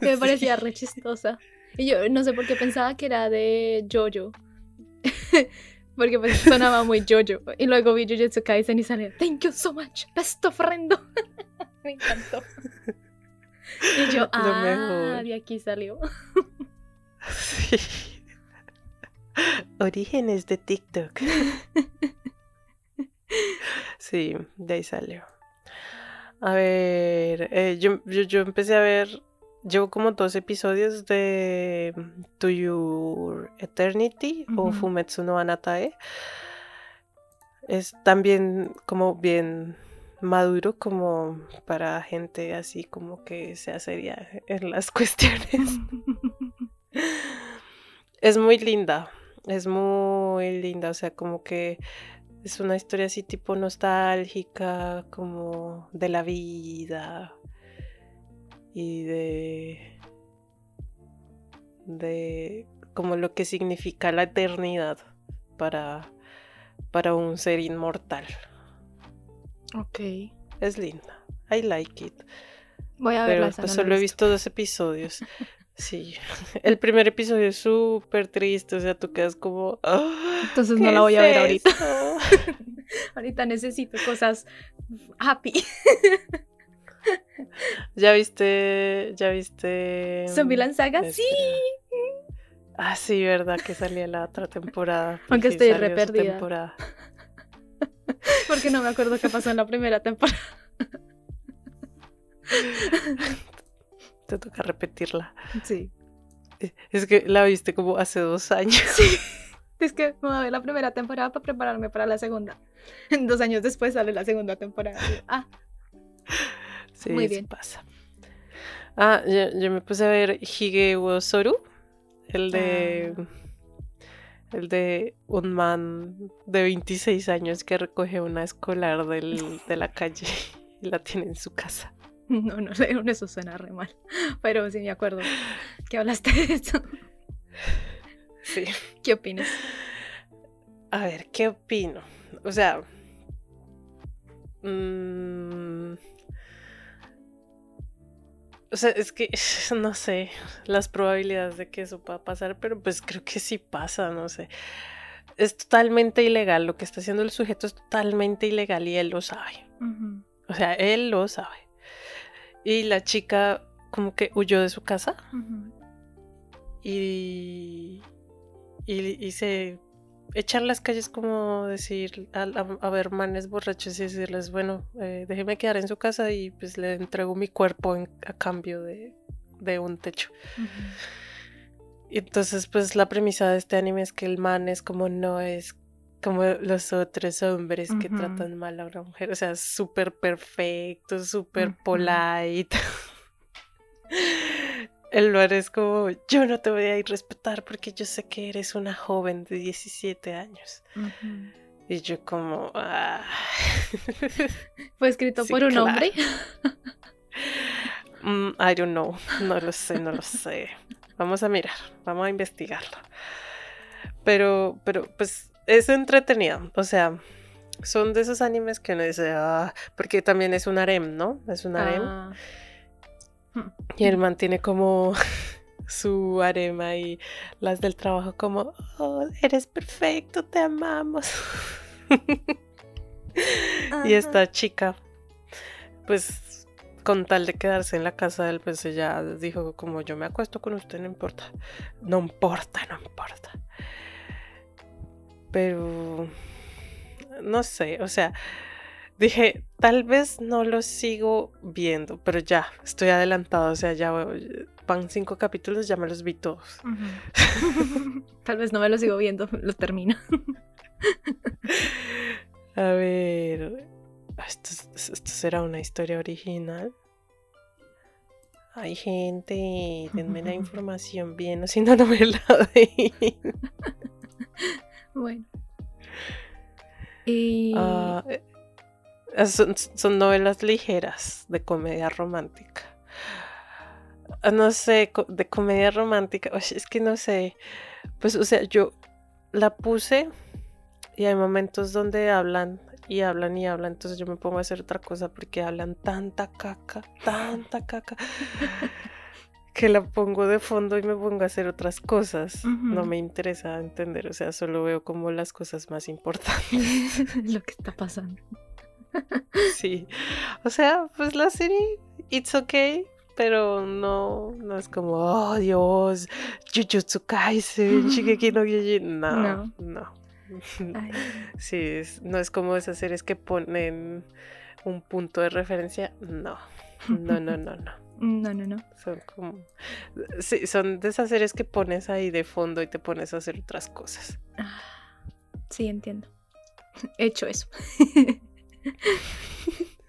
Que <laughs> me parecía re <laughs> chistosa. Y yo no sé por qué pensaba que era de Jojo. Porque pues sonaba muy Jojo. Y luego vi Jujutsu Kaisen y salió Thank you so much, best friend. <laughs> me encantó. Y yo, ah, de aquí salió. Sí. Orígenes de TikTok. Sí, de ahí salió. A ver, eh, yo, yo, yo empecé a ver, llevo como dos episodios de To Your Eternity o. Fumetsu no Anatae. Es también como bien maduro como para gente así como que sea seria en las <laughs> cuestiones. Es muy linda, es muy linda, o sea, como que es una historia así tipo nostálgica, como de la vida y de de como lo que significa la eternidad para para un ser inmortal. ok. Es linda. I like it. Voy a Pero verla. esa pues no solo he visto dos episodios. <laughs> Sí. El primer episodio es súper triste, o sea, tú quedas como. "Ah, Entonces no ¿qué la voy a ver ahorita. esto?". <laughs> Ahorita necesito cosas happy. <laughs> ¿Ya viste? ¿Ya viste? Zombieland Saga, sí. Espera. Ah, sí, verdad que salía la otra temporada. <laughs> Aunque estoy re perdida. temporada. <laughs> Porque no me acuerdo qué pasó en la primera temporada. <laughs> Te toca repetirla. Sí. Es que la viste como hace dos años. Es que me voy a ver la primera temporada para prepararme para la segunda. Dos años después sale la segunda temporada. Ah, Sí, Muy eso bien. pasa. Ah, yo, yo me puse a ver Hige Soru, el de. Ah. El de un man de 26 años que recoge una escolar del- <laughs> de la calle y la tiene en su casa. no, no sé, <laughs> eso suena re mal. Pero sí me acuerdo que hablaste de eso. Sí. ¿Qué opinas? A ver, ¿qué opino? O sea. mm, o sea, es que <laughs> no sé las probabilidades de que eso pueda pasar, pero pues creo que sí pasa, no sé. Es totalmente ilegal, lo que está haciendo el sujeto es totalmente ilegal y él lo sabe. O sea, él lo sabe. Y la chica como que huyó de su casa y, y se echar las calles como decir a, a- a ver manes borrachos y decirles bueno eh, déjeme quedar en su casa y pues le entrego mi cuerpo en- a cambio de, de un techo y entonces pues la premisa de este anime es que el man es como no es como los otros hombres que tratan mal a una mujer o sea súper perfecto súper polite <laughs> el lugar es como, yo no te voy a ir a respetar porque yo sé que eres una joven de 17 años. Y yo como, ah. <laughs> Fue escrito Sí, por un claro. hombre. <laughs> Mm, I don't know, no lo sé, no lo sé. Vamos a mirar, vamos a investigarlo. Pero, pero, pues, es entretenido. O sea, son de esos animes que uno dice, ah, porque también es un harem, ¿no? Es un harem. Ah. Y el man tiene como <laughs> su arema y las del trabajo como, oh, eres perfecto, te amamos. <laughs> y esta chica, pues con tal de quedarse en la casa del pues ella dijo como yo me acuesto con usted, no importa. No importa, no importa. Pero, no sé, o sea, dije, tal vez no lo sigo viendo, pero ya, estoy adelantado, o sea, ya van cinco capítulos, ya me los vi todos. <laughs> Tal vez no me lo sigo viendo, lo termino. <laughs> A ver, esto, esto será una historia original. Ay, gente, denme la <laughs> información bien, o si no, no me la den. Bueno. Y... Ah, eh, son, son novelas ligeras de comedia romántica. Ah, No sé, de comedia romántica. Oye, es que no sé. Pues, o sea, yo la puse y hay momentos donde hablan y hablan y hablan. Entonces yo me pongo a hacer otra cosa porque hablan tanta caca, tanta caca. <laughs> Que la pongo de fondo y me pongo a hacer otras cosas. No me interesa entender, o sea, solo veo como las cosas más importantes. <laughs> lo que está pasando. <laughs> Sí. O sea, pues la serie, it's okay, pero no, no es como, oh Dios, Jujutsu Kaisen, Shigeki no Kyojin. <laughs> No, <laughs> No. Sí, es- no es como esas series que ponen un punto de referencia. No, no, no, no, no. no, no, no. Son como. Sí, son de esas series que pones ahí de fondo y te pones a hacer otras cosas. Ah, Sí, entiendo. He hecho eso. <laughs>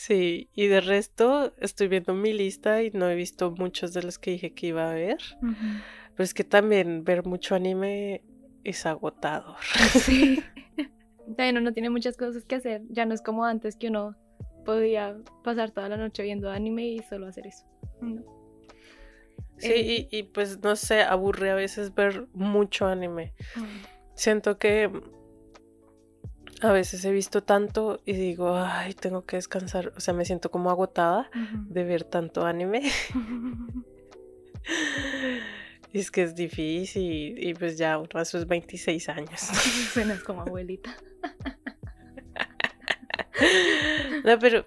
Sí, y de resto estoy viendo mi lista y no he visto muchos de los que dije que iba a ver. Pero es que también ver mucho anime es agotador. Sí. <laughs> También uno tiene muchas cosas que hacer. Ya no es como antes que uno podía pasar toda la noche viendo anime y solo hacer eso. No. Sí, y, y pues no sé, aburre a veces ver mucho anime. Siento que a veces he visto tanto y digo, ay, tengo que descansar. O sea, me siento como agotada de ver tanto anime. Y <laughs> es que es difícil y pues ya uno a sus 26 años. <laughs> Suenas como abuelita. <laughs> No, pero,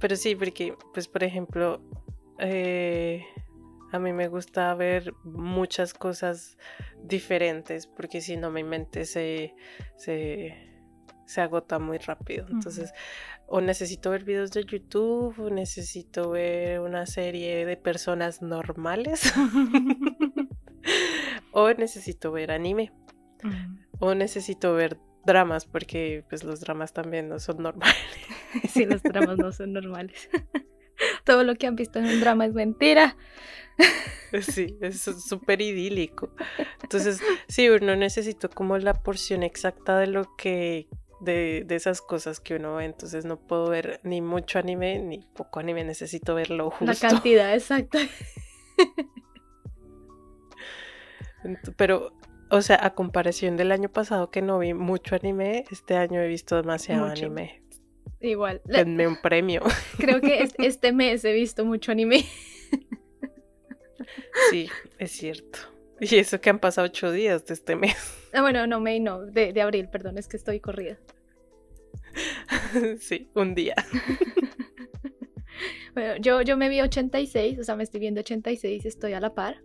pero sí, porque, pues, por ejemplo, eh, a mí me gusta ver muchas cosas diferentes, porque si no, mi mente se, se, se agota muy rápido. Entonces, o necesito ver videos de YouTube, o necesito ver una serie de personas normales, <laughs> <laughs> o necesito ver anime, o necesito ver dramas, porque pues los dramas también no son normales. <laughs> Sí, los dramas no son normales. Todo lo que han visto en un drama es mentira. Sí, es súper idílico. Entonces, sí, uno necesita como la porción exacta de lo que, de, de esas cosas que uno ve. Entonces no puedo ver ni mucho anime ni poco anime, necesito ver lo La justo. cantidad exacta. <laughs> Pero, o sea, a comparación del año pasado que no vi mucho anime, este año he visto demasiado Mucho. anime. Igual. Denme un premio. <laughs> Creo que es- este mes he visto mucho anime. Sí, es cierto. Y eso que han pasado ocho días de este mes. Ah, bueno, no, May no, de, de abril, perdón, es que estoy corrida. <laughs> Sí, un día. <laughs> Bueno, yo, yo me vi 86, o sea, me estoy viendo 86, estoy a la par.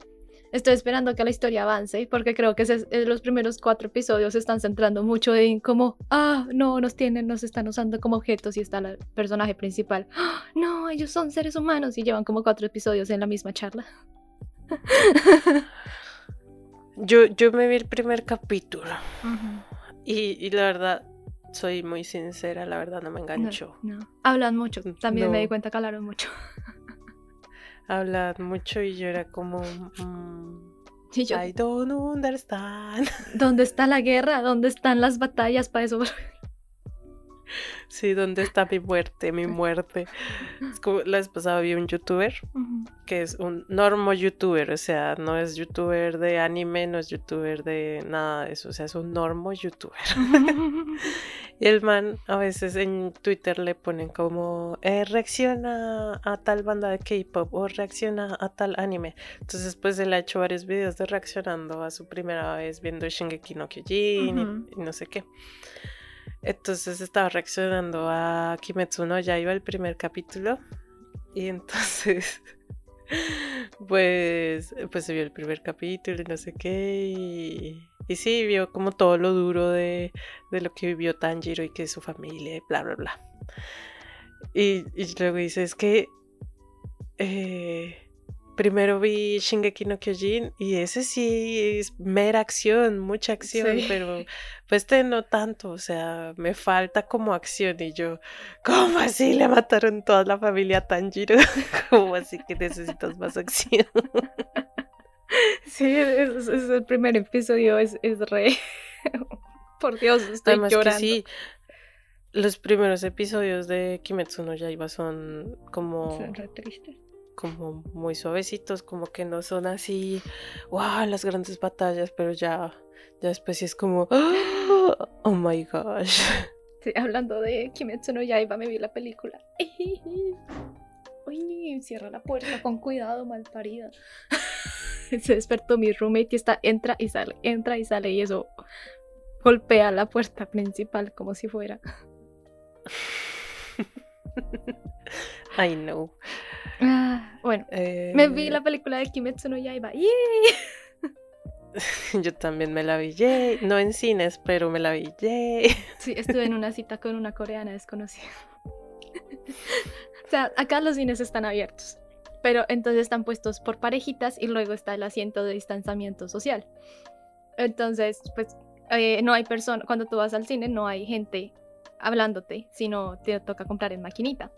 Estoy esperando que la historia avance, porque creo que se- eh, los primeros cuatro episodios se están centrando mucho en como, ah, no, nos tienen, nos están usando como objetos y está el personaje principal. <gasps> "Ah, no, ellos son seres humanos y llevan como cuatro episodios en la misma charla. <laughs> Yo, yo me vi el primer capítulo. Y, y la verdad, soy muy sincera, la verdad no me enganchó. No, no. Hablan mucho, también me di cuenta que hablaron mucho. <laughs> Hablan mucho y yo era como... mm, Y yo, I don't understand. ¿dónde está la guerra? ¿Dónde están las batallas para eso? <laughs> <laughs> Sí, ¿dónde está mi muerte? Mi muerte. Es como la vez pasada vi un youtuber que es un normo youtuber, o sea, no es youtuber de anime, no es youtuber de nada de eso, o sea, es un normo youtuber. <laughs> Y el man a veces en Twitter le ponen como eh, reacciona a tal banda de K-pop o reacciona a tal anime. Entonces pues él ha hecho varios videos de reaccionando a su primera vez viendo Shingeki no Kyojin y- Ujú. y, no sé qué. Entonces estaba reaccionando a Kimetsu no Yaiba el primer capítulo y entonces <laughs> Pues, pues se vio el primer capítulo y no sé qué. Y, y sí, vio como todo lo duro de, de lo que vivió Tanjiro y que su familia y bla, bla, bla. Y, y luego dice, es que eh, primero vi Shingeki no Kyojin y ese sí es mera acción, mucha acción, Sí. pero este no tanto, o sea, me falta como acción y yo, ¿cómo así le mataron toda la familia a Tanjiro? <laughs> ¿Cómo así que necesitas más acción? <laughs> Sí, es, es el primer episodio, es, es re... <laughs> Por Dios, estoy Además llorando. que sí, los primeros episodios de Kimetsu no Yaiba son como... Son re tristes. como muy suavecitos, como que no son así, wow, las grandes batallas, pero ya, ya después sí es como, oh my gosh. <laughs> Sí, hablando de Kimetsu no Yaiba, me vi la película. <laughs> Uy, cierra la puerta con cuidado, malparida. <laughs> Se despertó mi roommate y está, entra y sale, entra y sale y eso golpea la puerta principal como si fuera. I know. Ah, bueno, me vi Eh, la película de Kimetsu no Yaiba. ¡Yay! <laughs> Yo también me la vi, yay. no en cines, pero me la vi, yay. <laughs> Sí, estuve en una cita con una coreana desconocida. <laughs> o sea, acá los cines están abiertos, pero entonces están puestos por parejitas y luego está el asiento de distanciamiento social. Entonces, pues eh, no hay personas, cuando tú vas al cine no hay gente hablándote, sino te toca comprar en maquinita.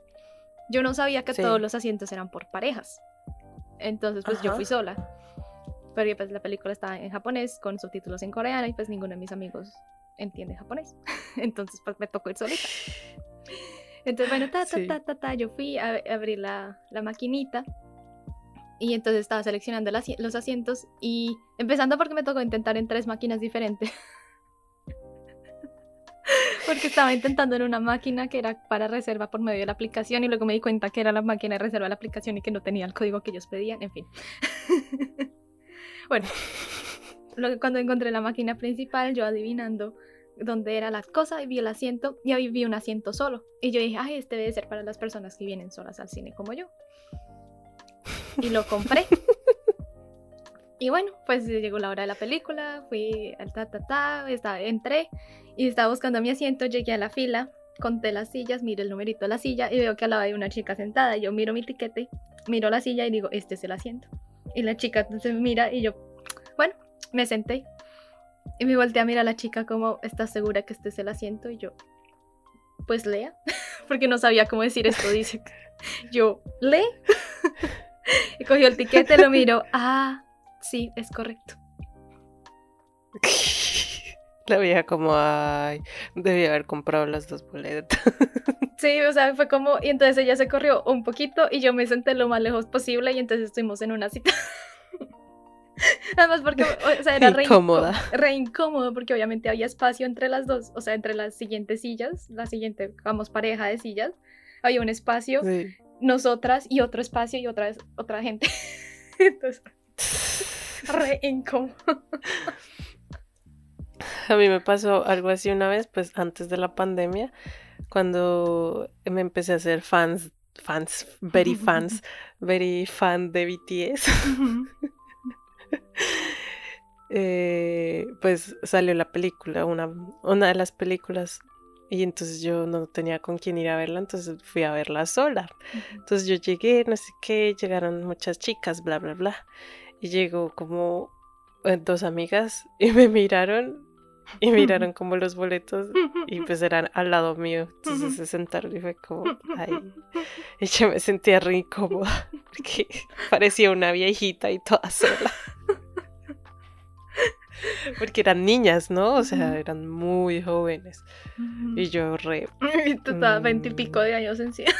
Yo no sabía que Sí. todos los asientos eran por parejas. Entonces, pues yo fui sola. Pero pues la película estaba en japonés con subtítulos en coreano y pues ninguno de mis amigos entiende japonés. <laughs> Entonces, pues me tocó ir solita. Entonces, bueno, ta, ta, Sí. ta, ta, ta, yo fui a, a abrir la, la maquinita y entonces estaba seleccionando las- los asientos y empezando porque me tocó intentar en tres máquinas diferentes. <laughs> porque estaba intentando en una máquina que era para reserva por medio de la aplicación y luego me di cuenta que era la máquina de reserva de la aplicación y que no tenía el código que ellos pedían, en fin. <laughs> bueno, <laughs> cuando encontré la máquina principal, yo adivinando dónde era la cosa y vi el asiento y ahí vi un asiento solo. Y yo dije, ay, este debe ser para las personas que vienen solas al cine como yo. Y lo compré. <laughs> Y bueno, pues llegó la hora de la película, fui al ta ta ta, estaba, entré y estaba buscando mi asiento, llegué a la fila, conté las sillas, miré el numerito de la silla y veo que al lado hay una chica sentada. Yo miro mi tiquete, miro la silla y digo, este es el asiento. Y la chica entonces me mira y yo, bueno, me senté. Y me volteé a mirar a la chica como, ¿estás segura que este es el asiento? Y yo, pues lea, <laughs> porque no sabía cómo decir esto, dice. <laughs> Yo, lee. <laughs> y cogió el tiquete, lo miro, ah, sí, es correcto. La vieja como, ay, debía haber comprado las dos boletas. <laughs> Sí, o sea, fue como, y entonces ella se corrió un poquito y yo me senté lo más lejos posible y entonces estuvimos en una cita. <laughs> Además porque, o sea, era re, Incómoda. incó- re incómodo porque obviamente había espacio entre las dos, o sea, entre las siguientes sillas, la siguiente, vamos, pareja de sillas, había un espacio, Sí. nosotras y otro espacio y otra, otra gente. <laughs> Entonces, re incómodo. <laughs> A mí me pasó algo así una vez, pues antes de la pandemia, cuando me empecé a hacer fans, fans, very fans, <laughs> very fan de BTS. <laughs> eh, pues salió la película, una, una de las películas, y entonces yo no tenía con quién ir a verla, entonces fui a verla sola. Entonces yo llegué, no sé qué, llegaron muchas chicas, bla, bla, bla, y llegó como eh, dos amigas y me miraron y miraron <laughs> como los boletos y pues eran al lado mío, entonces se sentaron y fue como, ay, <laughs> y yo me sentía re incómoda <laughs> porque parecía una viejita y toda sola. Porque eran niñas, ¿no? O sea, eran muy jóvenes. Y yo re... Y tú estabas Mm. veintipico de años encima.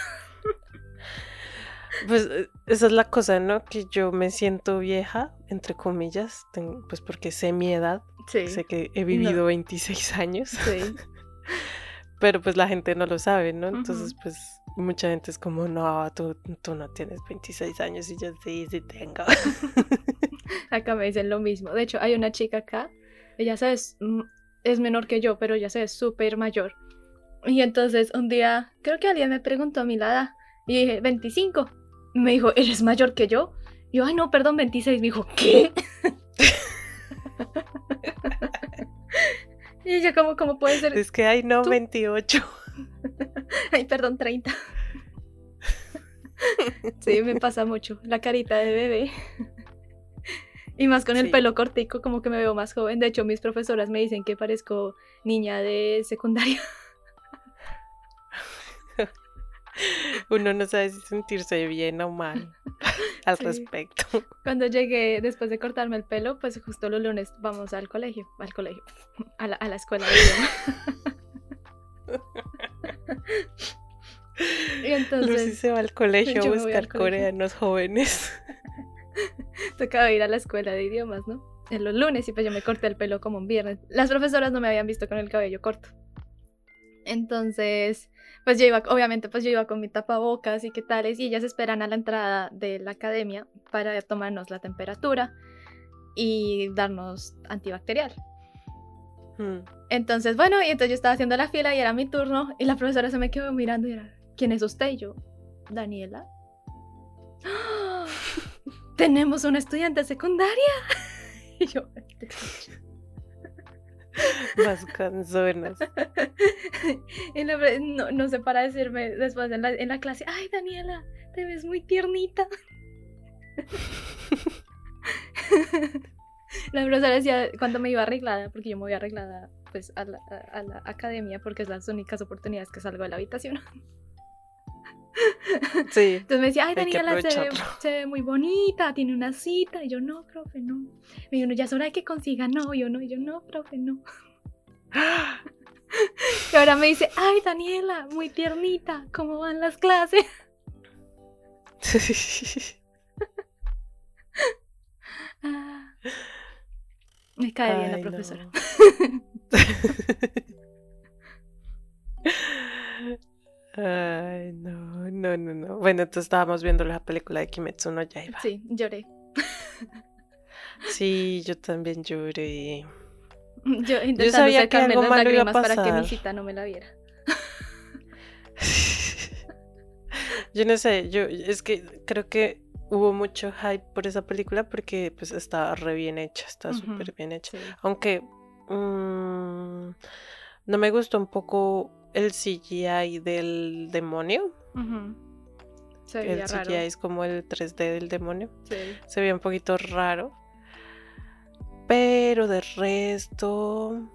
Pues eh, esa es la cosa, ¿no? Que yo me siento vieja, entre comillas, pues porque sé mi edad, Sí. sé que he vivido 26 años, Sí. <laughs> pero pues la gente no lo sabe, ¿no? Entonces, pues mucha gente es como, no, tú, tú no tienes 26 años y yo sí, sí tengo. <laughs> Acá me dicen lo mismo. De hecho, hay una chica acá, ella se es, mm, es menor que yo, pero ella se es súper mayor. Y entonces un día, creo que alguien me preguntó a mi la edad, y dije, 25. Me dijo, ¿eres mayor que yo? Y yo, ay, no, perdón, 26. Me dijo, ¿qué? <laughs> y ¿cómo, cómo puede ser? Es que hay no ¿Tú? 28. <laughs> Ay, perdón, 30. <laughs> sí, me pasa mucho. La carita de bebé. Y más con el Sí. pelo cortico, como que me veo más joven. De hecho, mis profesoras me dicen que parezco niña de secundaria. <laughs> Uno no sabe si sentirse bien o mal <laughs> al Sí. respecto. Cuando llegué, después de cortarme el pelo, pues justo los lunes vamos al colegio, al colegio, <laughs> a la, a la escuela de idioma. y Lucy entonces se va al colegio a buscar colegio. coreanos jóvenes. tocaba ir a la escuela de idiomas, ¿no? En los lunes y pues yo me corté el pelo como un viernes. Las profesoras no me habían visto con el cabello corto. Entonces, pues yo iba, obviamente, pues yo iba con mi tapabocas y qué tales, y ellas esperan a la entrada de la academia para tomarnos la temperatura y darnos antibacterial. Mm. Entonces, bueno, y entonces yo estaba haciendo la fila y era mi turno, y la profesora se me quedó mirando y era, ¿quién es usted? Y yo, Daniela. <laughs> <gasps> Tenemos una estudiante secundaria. <laughs> Y yo, <laughs> Más canzonas. <laughs> no, no sé para decirme después en la, clase, ay Daniela, te ves muy tiernita. <laughs> la profesora decía cuando me iba arreglada, porque yo me voy arreglada pues a la, a la academia porque es las únicas oportunidades que salgo de la habitación. <laughs> Sí. Entonces me decía, ay Daniela se ve, <laughs> se ve muy bonita, tiene una cita. Y yo, no, profe, no. Me dijo, no, ya es hora de que consiga novio, ¿no? Y yo, no, profe, no. <laughs> Y ahora me dice, ay Daniela, muy tiernita, ¿cómo van las clases? Ah. Me cae bien la profesora. no. Ay, no, no, no, no. Bueno, entonces estábamos viendo la película de Kimetsu no Yaiba. Sí, lloré. Sí, yo también lloré. <laughs> Yo intentando sabía que algo las malo iba a lágrimas para que mi pasar. cita no me la viera. <laughs> Yo no sé, yo es que creo que hubo mucho hype por esa película porque pues está re bien hecha, está súper bien hecha. Sí. Aunque mm, no me gustó un poco el CGI del demonio. Se El veía CGI raro. es como el 3D del demonio. Sí. Se veía un poquito raro. Pero de resto.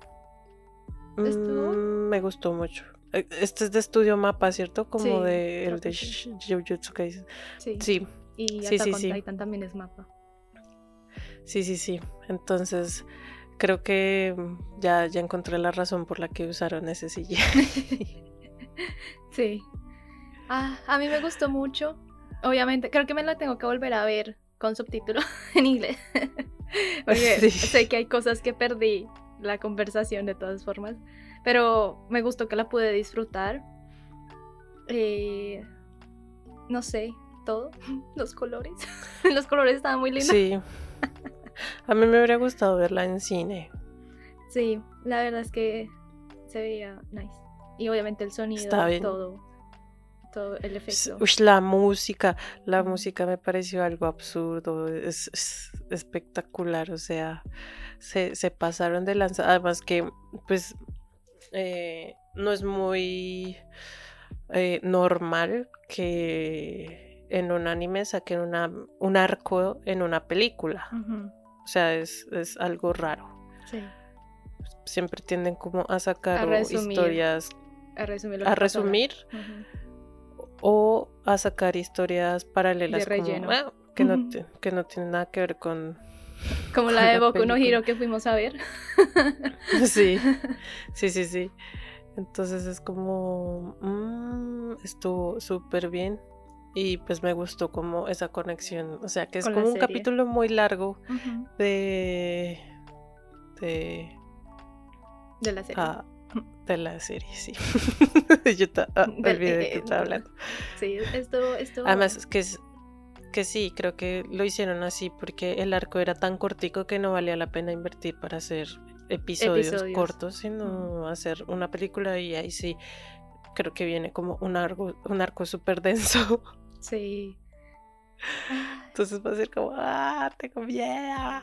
¿Estuvo? mm, me gustó mucho. Eh, Este es de estudio mapa, ¿cierto? Como Sí, de el de Jujutsu Kaisen. Sí. Sí, Y Sí, Attack on. Titan también es mapa. sí, sí, sí. Entonces, creo que mm, ya, ya encontré la razón por la que usaron ese CGI. <laughs> sí. Ah, a mí me gustó mucho. Obviamente, creo que me la tengo que volver a ver con subtítulo <laughs> en inglés. <laughs> Porque Sí. sé que hay cosas que perdí la conversación de todas formas. Pero me gustó que la pude disfrutar. Eh, no sé, todo. Los colores. Los colores estaban muy lindos. Sí. A mí me hubiera gustado verla en cine. Sí, la verdad es que se veía nice. Y obviamente el sonido, Está bien. todo, todo el efecto. Uy, la música, la música me pareció algo absurdo, es, es espectacular, o sea, se, se pasaron de lanza, además que pues eh, no es muy eh, normal que en un anime saquen una, un arco en una película, Ujú, o sea, es, es algo raro. Sí, Siempre tienden como a sacar A o resumir historias, a resumir. a resumir o a sacar historias paralelas De como, relleno. ah, que, no, que no tienen nada que ver con... <laughs> Como la de Boku no. Hiro que fuimos a ver. <laughs> Sí, <laughs> sí, sí, sí. Entonces es como... mm, estuvo súper bien. Y pues me gustó como esa conexión. O sea, que es Con como un capítulo muy largo de... de... De la serie. ah, <laughs> de la serie, sí. <laughs> Yo ah, Del- olvidé de eh, qué estaba hablando. Sí, esto, esto. Además, es que, es- que sí, creo que lo hicieron así porque el arco era tan cortico que no valía la pena invertir para hacer episodios, Episodios. cortos, sino hacer una película y ahí sí creo que viene como un arco, un arco súper denso. <laughs> Sí. Entonces va a ser como, ah, tengo <laughs> miedo.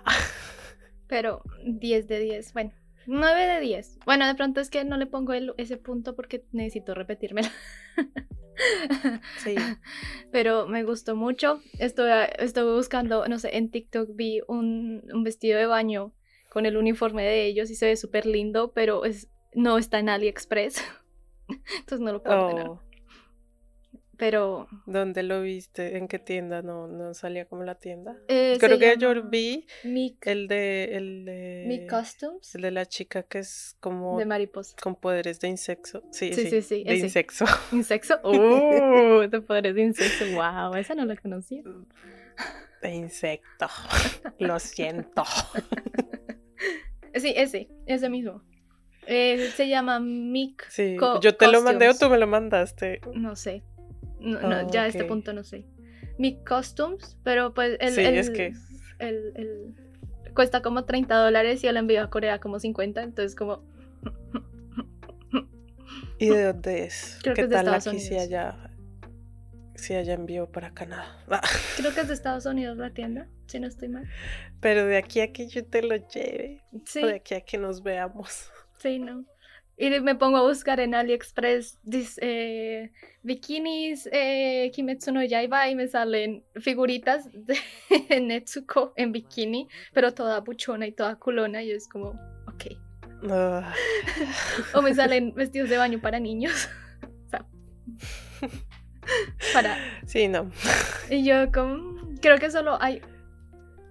Pero 10 de 10, bueno, 9 de 10. Bueno, de pronto es que no le pongo el- ese punto porque necesito repetírmela. <laughs> Sí. Pero me gustó mucho. Estuve, estuve buscando, no sé, en TikTok vi un, un vestido de baño con el uniforme de ellos y se ve súper lindo, pero es, no está en AliExpress. <laughs> Entonces no lo puedo ordenar. Pero ¿Dónde lo viste? ¿En qué tienda? No, no salía como la tienda. eh, Creo que yo vi Mic, el de, el de, Mic Customs el de la chica que es como de mariposa. con poderes de insecto. Sí, Sí, sí, sí, sí, de ese. insecto. <laughs> ¿Insexo? <laughs> ¡Uh! Te poderes de insecto. ¡Wow! Esa no la conocía. De insecto. <laughs> Lo siento. Sí, ese, ese mismo. Eh, se llama Mic. Sí, Co- yo te lo mandé o tú me lo mandaste. No sé. No, no, ya a este punto no sé. Mic Costumes, pero pues el, sí, el- es que el- el- cuesta como 30 dólares y el envío a Corea como 50, entonces como... ¿Y de dónde es? <laughs> Creo que ¿Qué es de tal Estados aquí si Unidos. allá si allá envío para Canadá? Ah, <laughs> Creo que es de Estados Unidos la tienda, si no estoy mal. Pero de aquí a que yo te lo lleve. Sí, O de aquí a que nos veamos. sí, no. Y me pongo a buscar en AliExpress dis- eh, bikinis eh, Kimetsu no Yaiba y me salen figuritas de <laughs> Netsuko en bikini, pero toda buchona y toda culona y es como, ok. Ah, O me salen vestidos de baño para niños. <laughs> O sea, para... sí, no. Y yo como, creo que solo hay,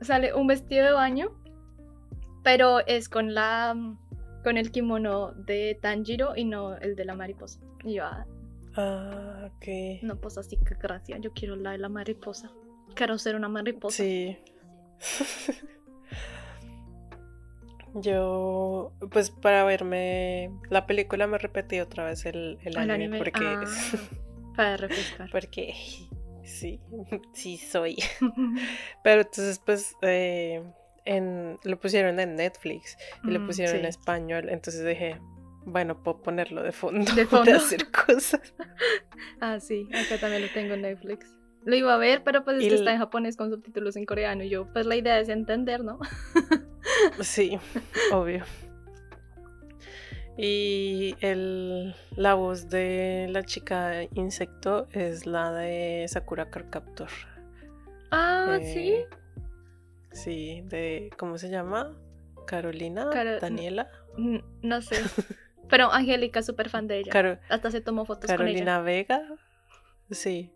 sale un vestido de baño, pero es con la, con el kimono de Tanjiro y no el de la mariposa. Y yo, ah, Ah, ok. no, pues así que gracias, yo quiero la de la mariposa. Quiero ser una mariposa. Sí. <laughs> Yo, pues para verme la película me repetí otra vez el, el El anime, anime, porque, ah, <laughs> para refrescar. porque sí, <laughs> sí soy. Pero entonces pues eh, en, lo pusieron en Netflix y lo Mm, pusieron en español, entonces dije, bueno, puedo ponerlo de fondo, De <laughs> para fondo. hacer cosas. <laughs> Ah, sí, acá también lo tengo en Netflix. Lo iba a ver, pero pues es Y que está en japonés con subtítulos en coreano. Y yo, pues la idea es entender, ¿no? <laughs> Sí, obvio. Y el, la voz de la chica insecto es la de Sakura Card Captor. Ah. Eh, Sí, de, ¿cómo se llama? Carolina, Caro- Daniela, No sé. <laughs> Pero Angélica es súper fan de ella. Hasta se tomó fotos con ella. Carolina Vega. Sí,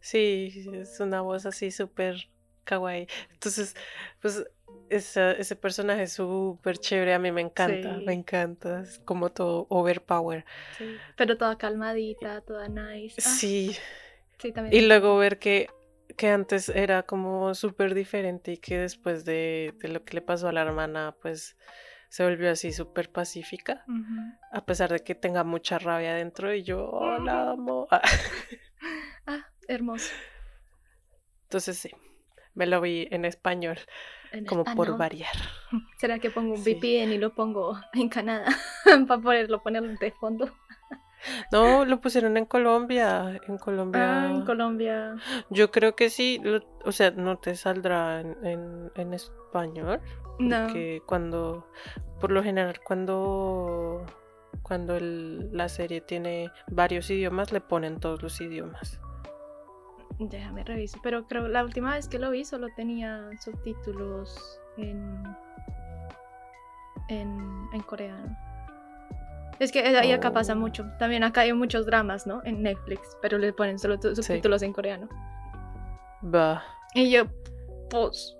sí, es una voz así súper kawaii. Entonces, pues esa- ese personaje es súper chévere, a mí me encanta, Sí. me encanta, es como todo overpower. Sí. Pero toda calmadita, toda nice. Ah, Sí, sí, también. y luego ver que, que antes era como súper diferente y que después de, de lo que le pasó a la hermana, pues se volvió así súper pacífica, a pesar de que tenga mucha rabia dentro y yo oh, la amo. Ah, <laughs> Ah, hermoso. Entonces sí, me lo vi en español, En como por español. variar. <laughs> ¿Será que pongo un Sí. VPN y lo pongo en Canadá? <laughs> Para poderlo poner de fondo. No, lo pusieron en Colombia, en Colombia. Ah, en Colombia. Yo creo que sí, lo- o sea, no te saldrá en, en, en español. No. Porque cuando, por lo general, cuando, cuando el- la serie tiene varios idiomas, le ponen todos los idiomas. Déjame revisar. Pero creo la última vez que lo vi solo tenía subtítulos en. en, en coreano. Es que ahí acá pasa Oh. mucho. También acá hay muchos dramas, ¿no? En Netflix, pero le ponen solo tu- subtítulos en coreano. Va. Y yo, pues,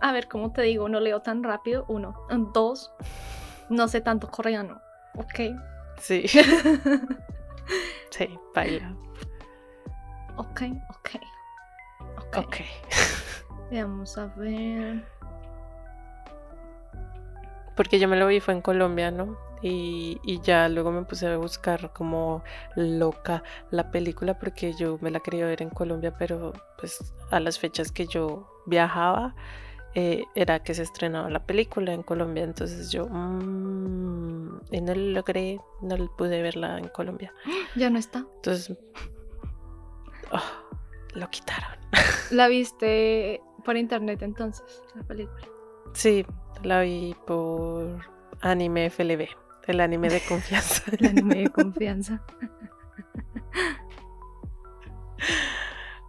a ver, ¿cómo te digo? No leo tan rápido. Uno. Dos, no sé tanto coreano. Ok. Sí. <laughs> sí, baila. ok, ok. Ok. Ok. <laughs> Vamos a ver. Porque yo me lo vi fue en Colombia, ¿no? Y, y ya luego me puse a buscar como loca la película porque yo me la quería ver en Colombia, pero pues a las fechas que yo viajaba eh, era que se estrenaba la película en Colombia, entonces yo mm, y no lo logré, no pude verla en Colombia. <gasps> Ya no está. Entonces ah, lo quitaron. <laughs> ¿La viste por internet entonces, la película? Sí, la vi por Anime FLB, el anime de confianza. <laughs> El anime de confianza. <laughs>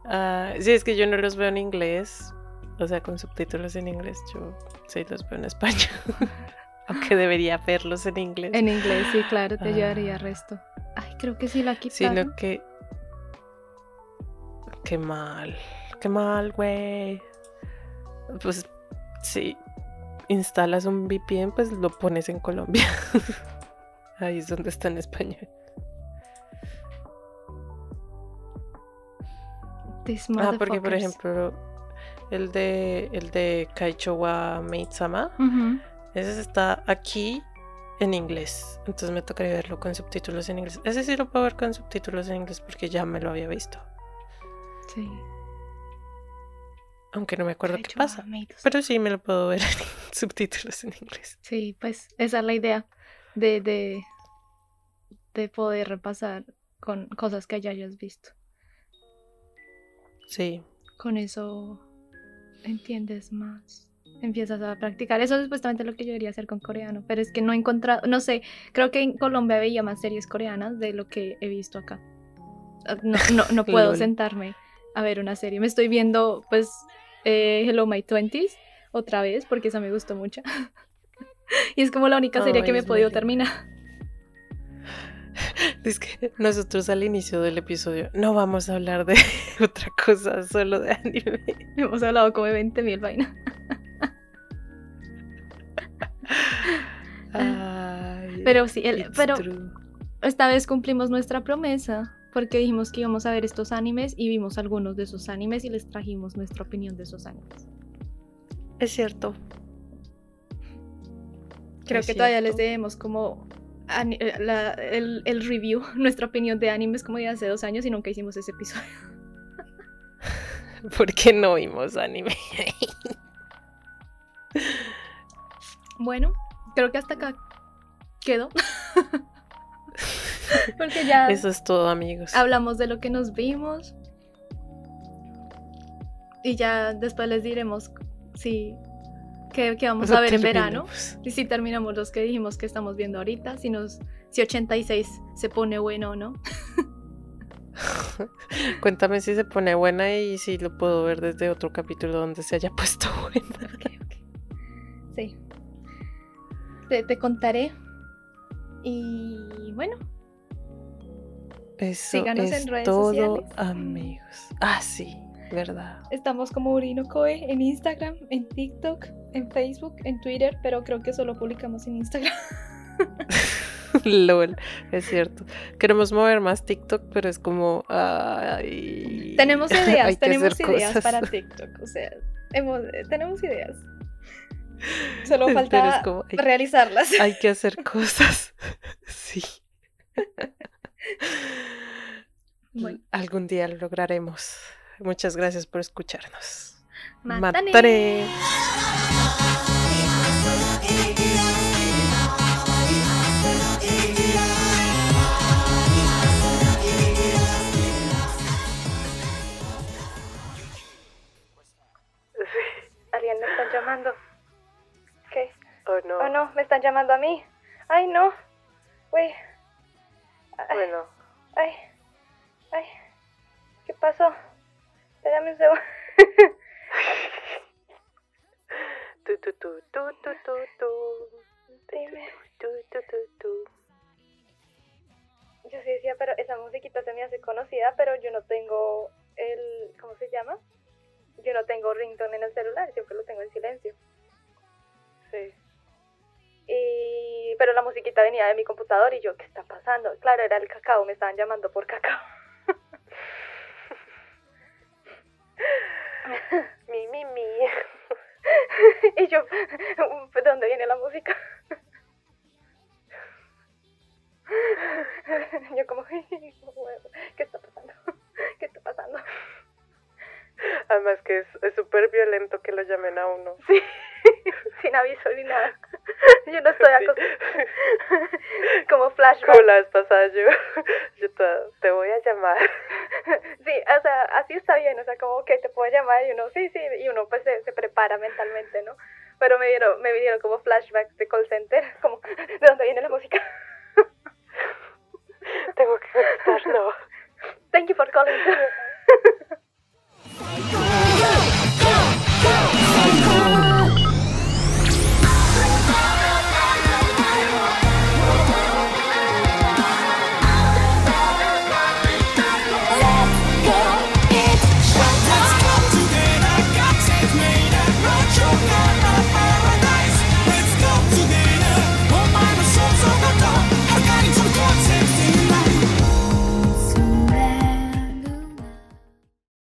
Ah, sí, es que yo no los veo en inglés, o sea, con subtítulos en inglés, yo sí los veo en español. <laughs> Aunque debería verlos en inglés. En inglés, sí, claro, te Ah. llevaría resto. Ay, creo que sí la quitaron. Sino que. Qué mal. Qué mal, güey. Pues si instalas un VPN, pues lo pones en Colombia. <laughs> Ahí es donde está en español. Ah, porque por ejemplo, el de el de Kaicho wa Maid-sama, ese está aquí en inglés. Entonces me tocaría verlo con subtítulos en inglés. Ese sí lo puedo ver con subtítulos en inglés porque ya me lo había visto. Sí. Aunque no me acuerdo qué pasa. Pero sí me lo puedo ver <laughs> en subtítulos en inglés. Sí, pues esa es la idea de, de, de poder repasar con cosas que ya hayas visto. Sí. Con eso entiendes más. Empiezas a practicar. Eso es supuestamente lo que yo debería hacer con coreano. Pero es que no he encontrado, no sé, creo que en Colombia veía más series coreanas de lo que he visto acá. Ah, No, no, no <laughs> puedo sentarme a ver una serie. Me estoy viendo, pues, eh, Hello My Twenties otra vez porque esa me gustó mucho. <laughs> y es como la única serie que me he podido terminar. <laughs> Es que nosotros al inicio del episodio no vamos a hablar de <laughs> otra cosa, solo de anime. Hemos hablado como de 20 mil vainas. Ay, Pero sí, el- pero true. esta vez cumplimos nuestra promesa porque dijimos que íbamos a ver estos animes y vimos algunos de esos animes y les trajimos nuestra opinión de esos animes. Es cierto. Creo Es que todavía les debemos como eh, la- el, el review, <laughs> nuestra opinión de animes como de hace dos años y nunca hicimos ese episodio. <laughs> Porque no vimos anime. <laughs> Bueno, creo que hasta acá quedó. Porque ya Eso es todo, amigos. hablamos de lo que nos vimos. Y ya después les diremos si qué, qué vamos a ver en verano. Y si terminamos los que dijimos que estamos viendo ahorita, si nos si 86 se pone bueno o no. <laughs> Cuéntame si se pone buena y si lo puedo ver desde otro capítulo donde se haya puesto <laughs> buena. Ok, ok. Sí. Te, te contaré. Y bueno, Eso Síganos es en redes todo, sociales. amigos. Ah, sí, verdad. estamos como Urino Coe en Instagram, en TikTok, en Facebook, en Twitter, pero creo que solo publicamos en Instagram. <laughs> LOL, es cierto. Queremos mover más TikTok, pero es como. ay, Tenemos <laughs> ideas, tenemos ideas cosas. para <laughs> TikTok. O sea, hemos- eh, tenemos ideas. Solo falta es como, hay- realizarlas. Hay que hacer cosas. Sí. Bueno. Algún día lo lograremos. Muchas gracias por escucharnos. Mátane. Mátane. <laughs> Alguien me están llamando. ¿Qué? Oh, no. Oh no, me están llamando a mí. Ay no. Uy. Bueno, ay. Ay. ¿Qué pasó? Espérame un segundo. tu, tu, tu, tu, tu, tu, tu. Dime. Tu, tu, tu, tu. Yo sí decía, pero esa musiquita se me hace conocida, pero yo no tengo el. ¿Cómo se llama? Yo no tengo ringtone en el celular, siempre lo tengo en silencio. Sí. Y... Pero la musiquita venía de mi computador y yo, ¿qué está pasando? Claro, era el cacao, me estaban llamando por cacao. <laughs> Mi, mi, mi. y yo, ¿de dónde viene la música? yo como, ¿qué está pasando? ¿Qué está pasando? <laughs> Además que es súper violento que lo llamen a uno. Sí, <laughs> sin aviso ni nada. <laughs> Yo no estoy Sí. acostumbrada. Como flashback. Como la vez pasada yo, yo te, te voy a llamar. Sí, o sea, así está bien, o sea, como que te puedo llamar y uno, sí, sí, y uno pues se, se prepara mentalmente, ¿no? Pero me dieron, me vinieron como flashbacks de call center, como, ¿de dónde viene la música? Tengo que contestar, no. Thank you for calling. Psycho!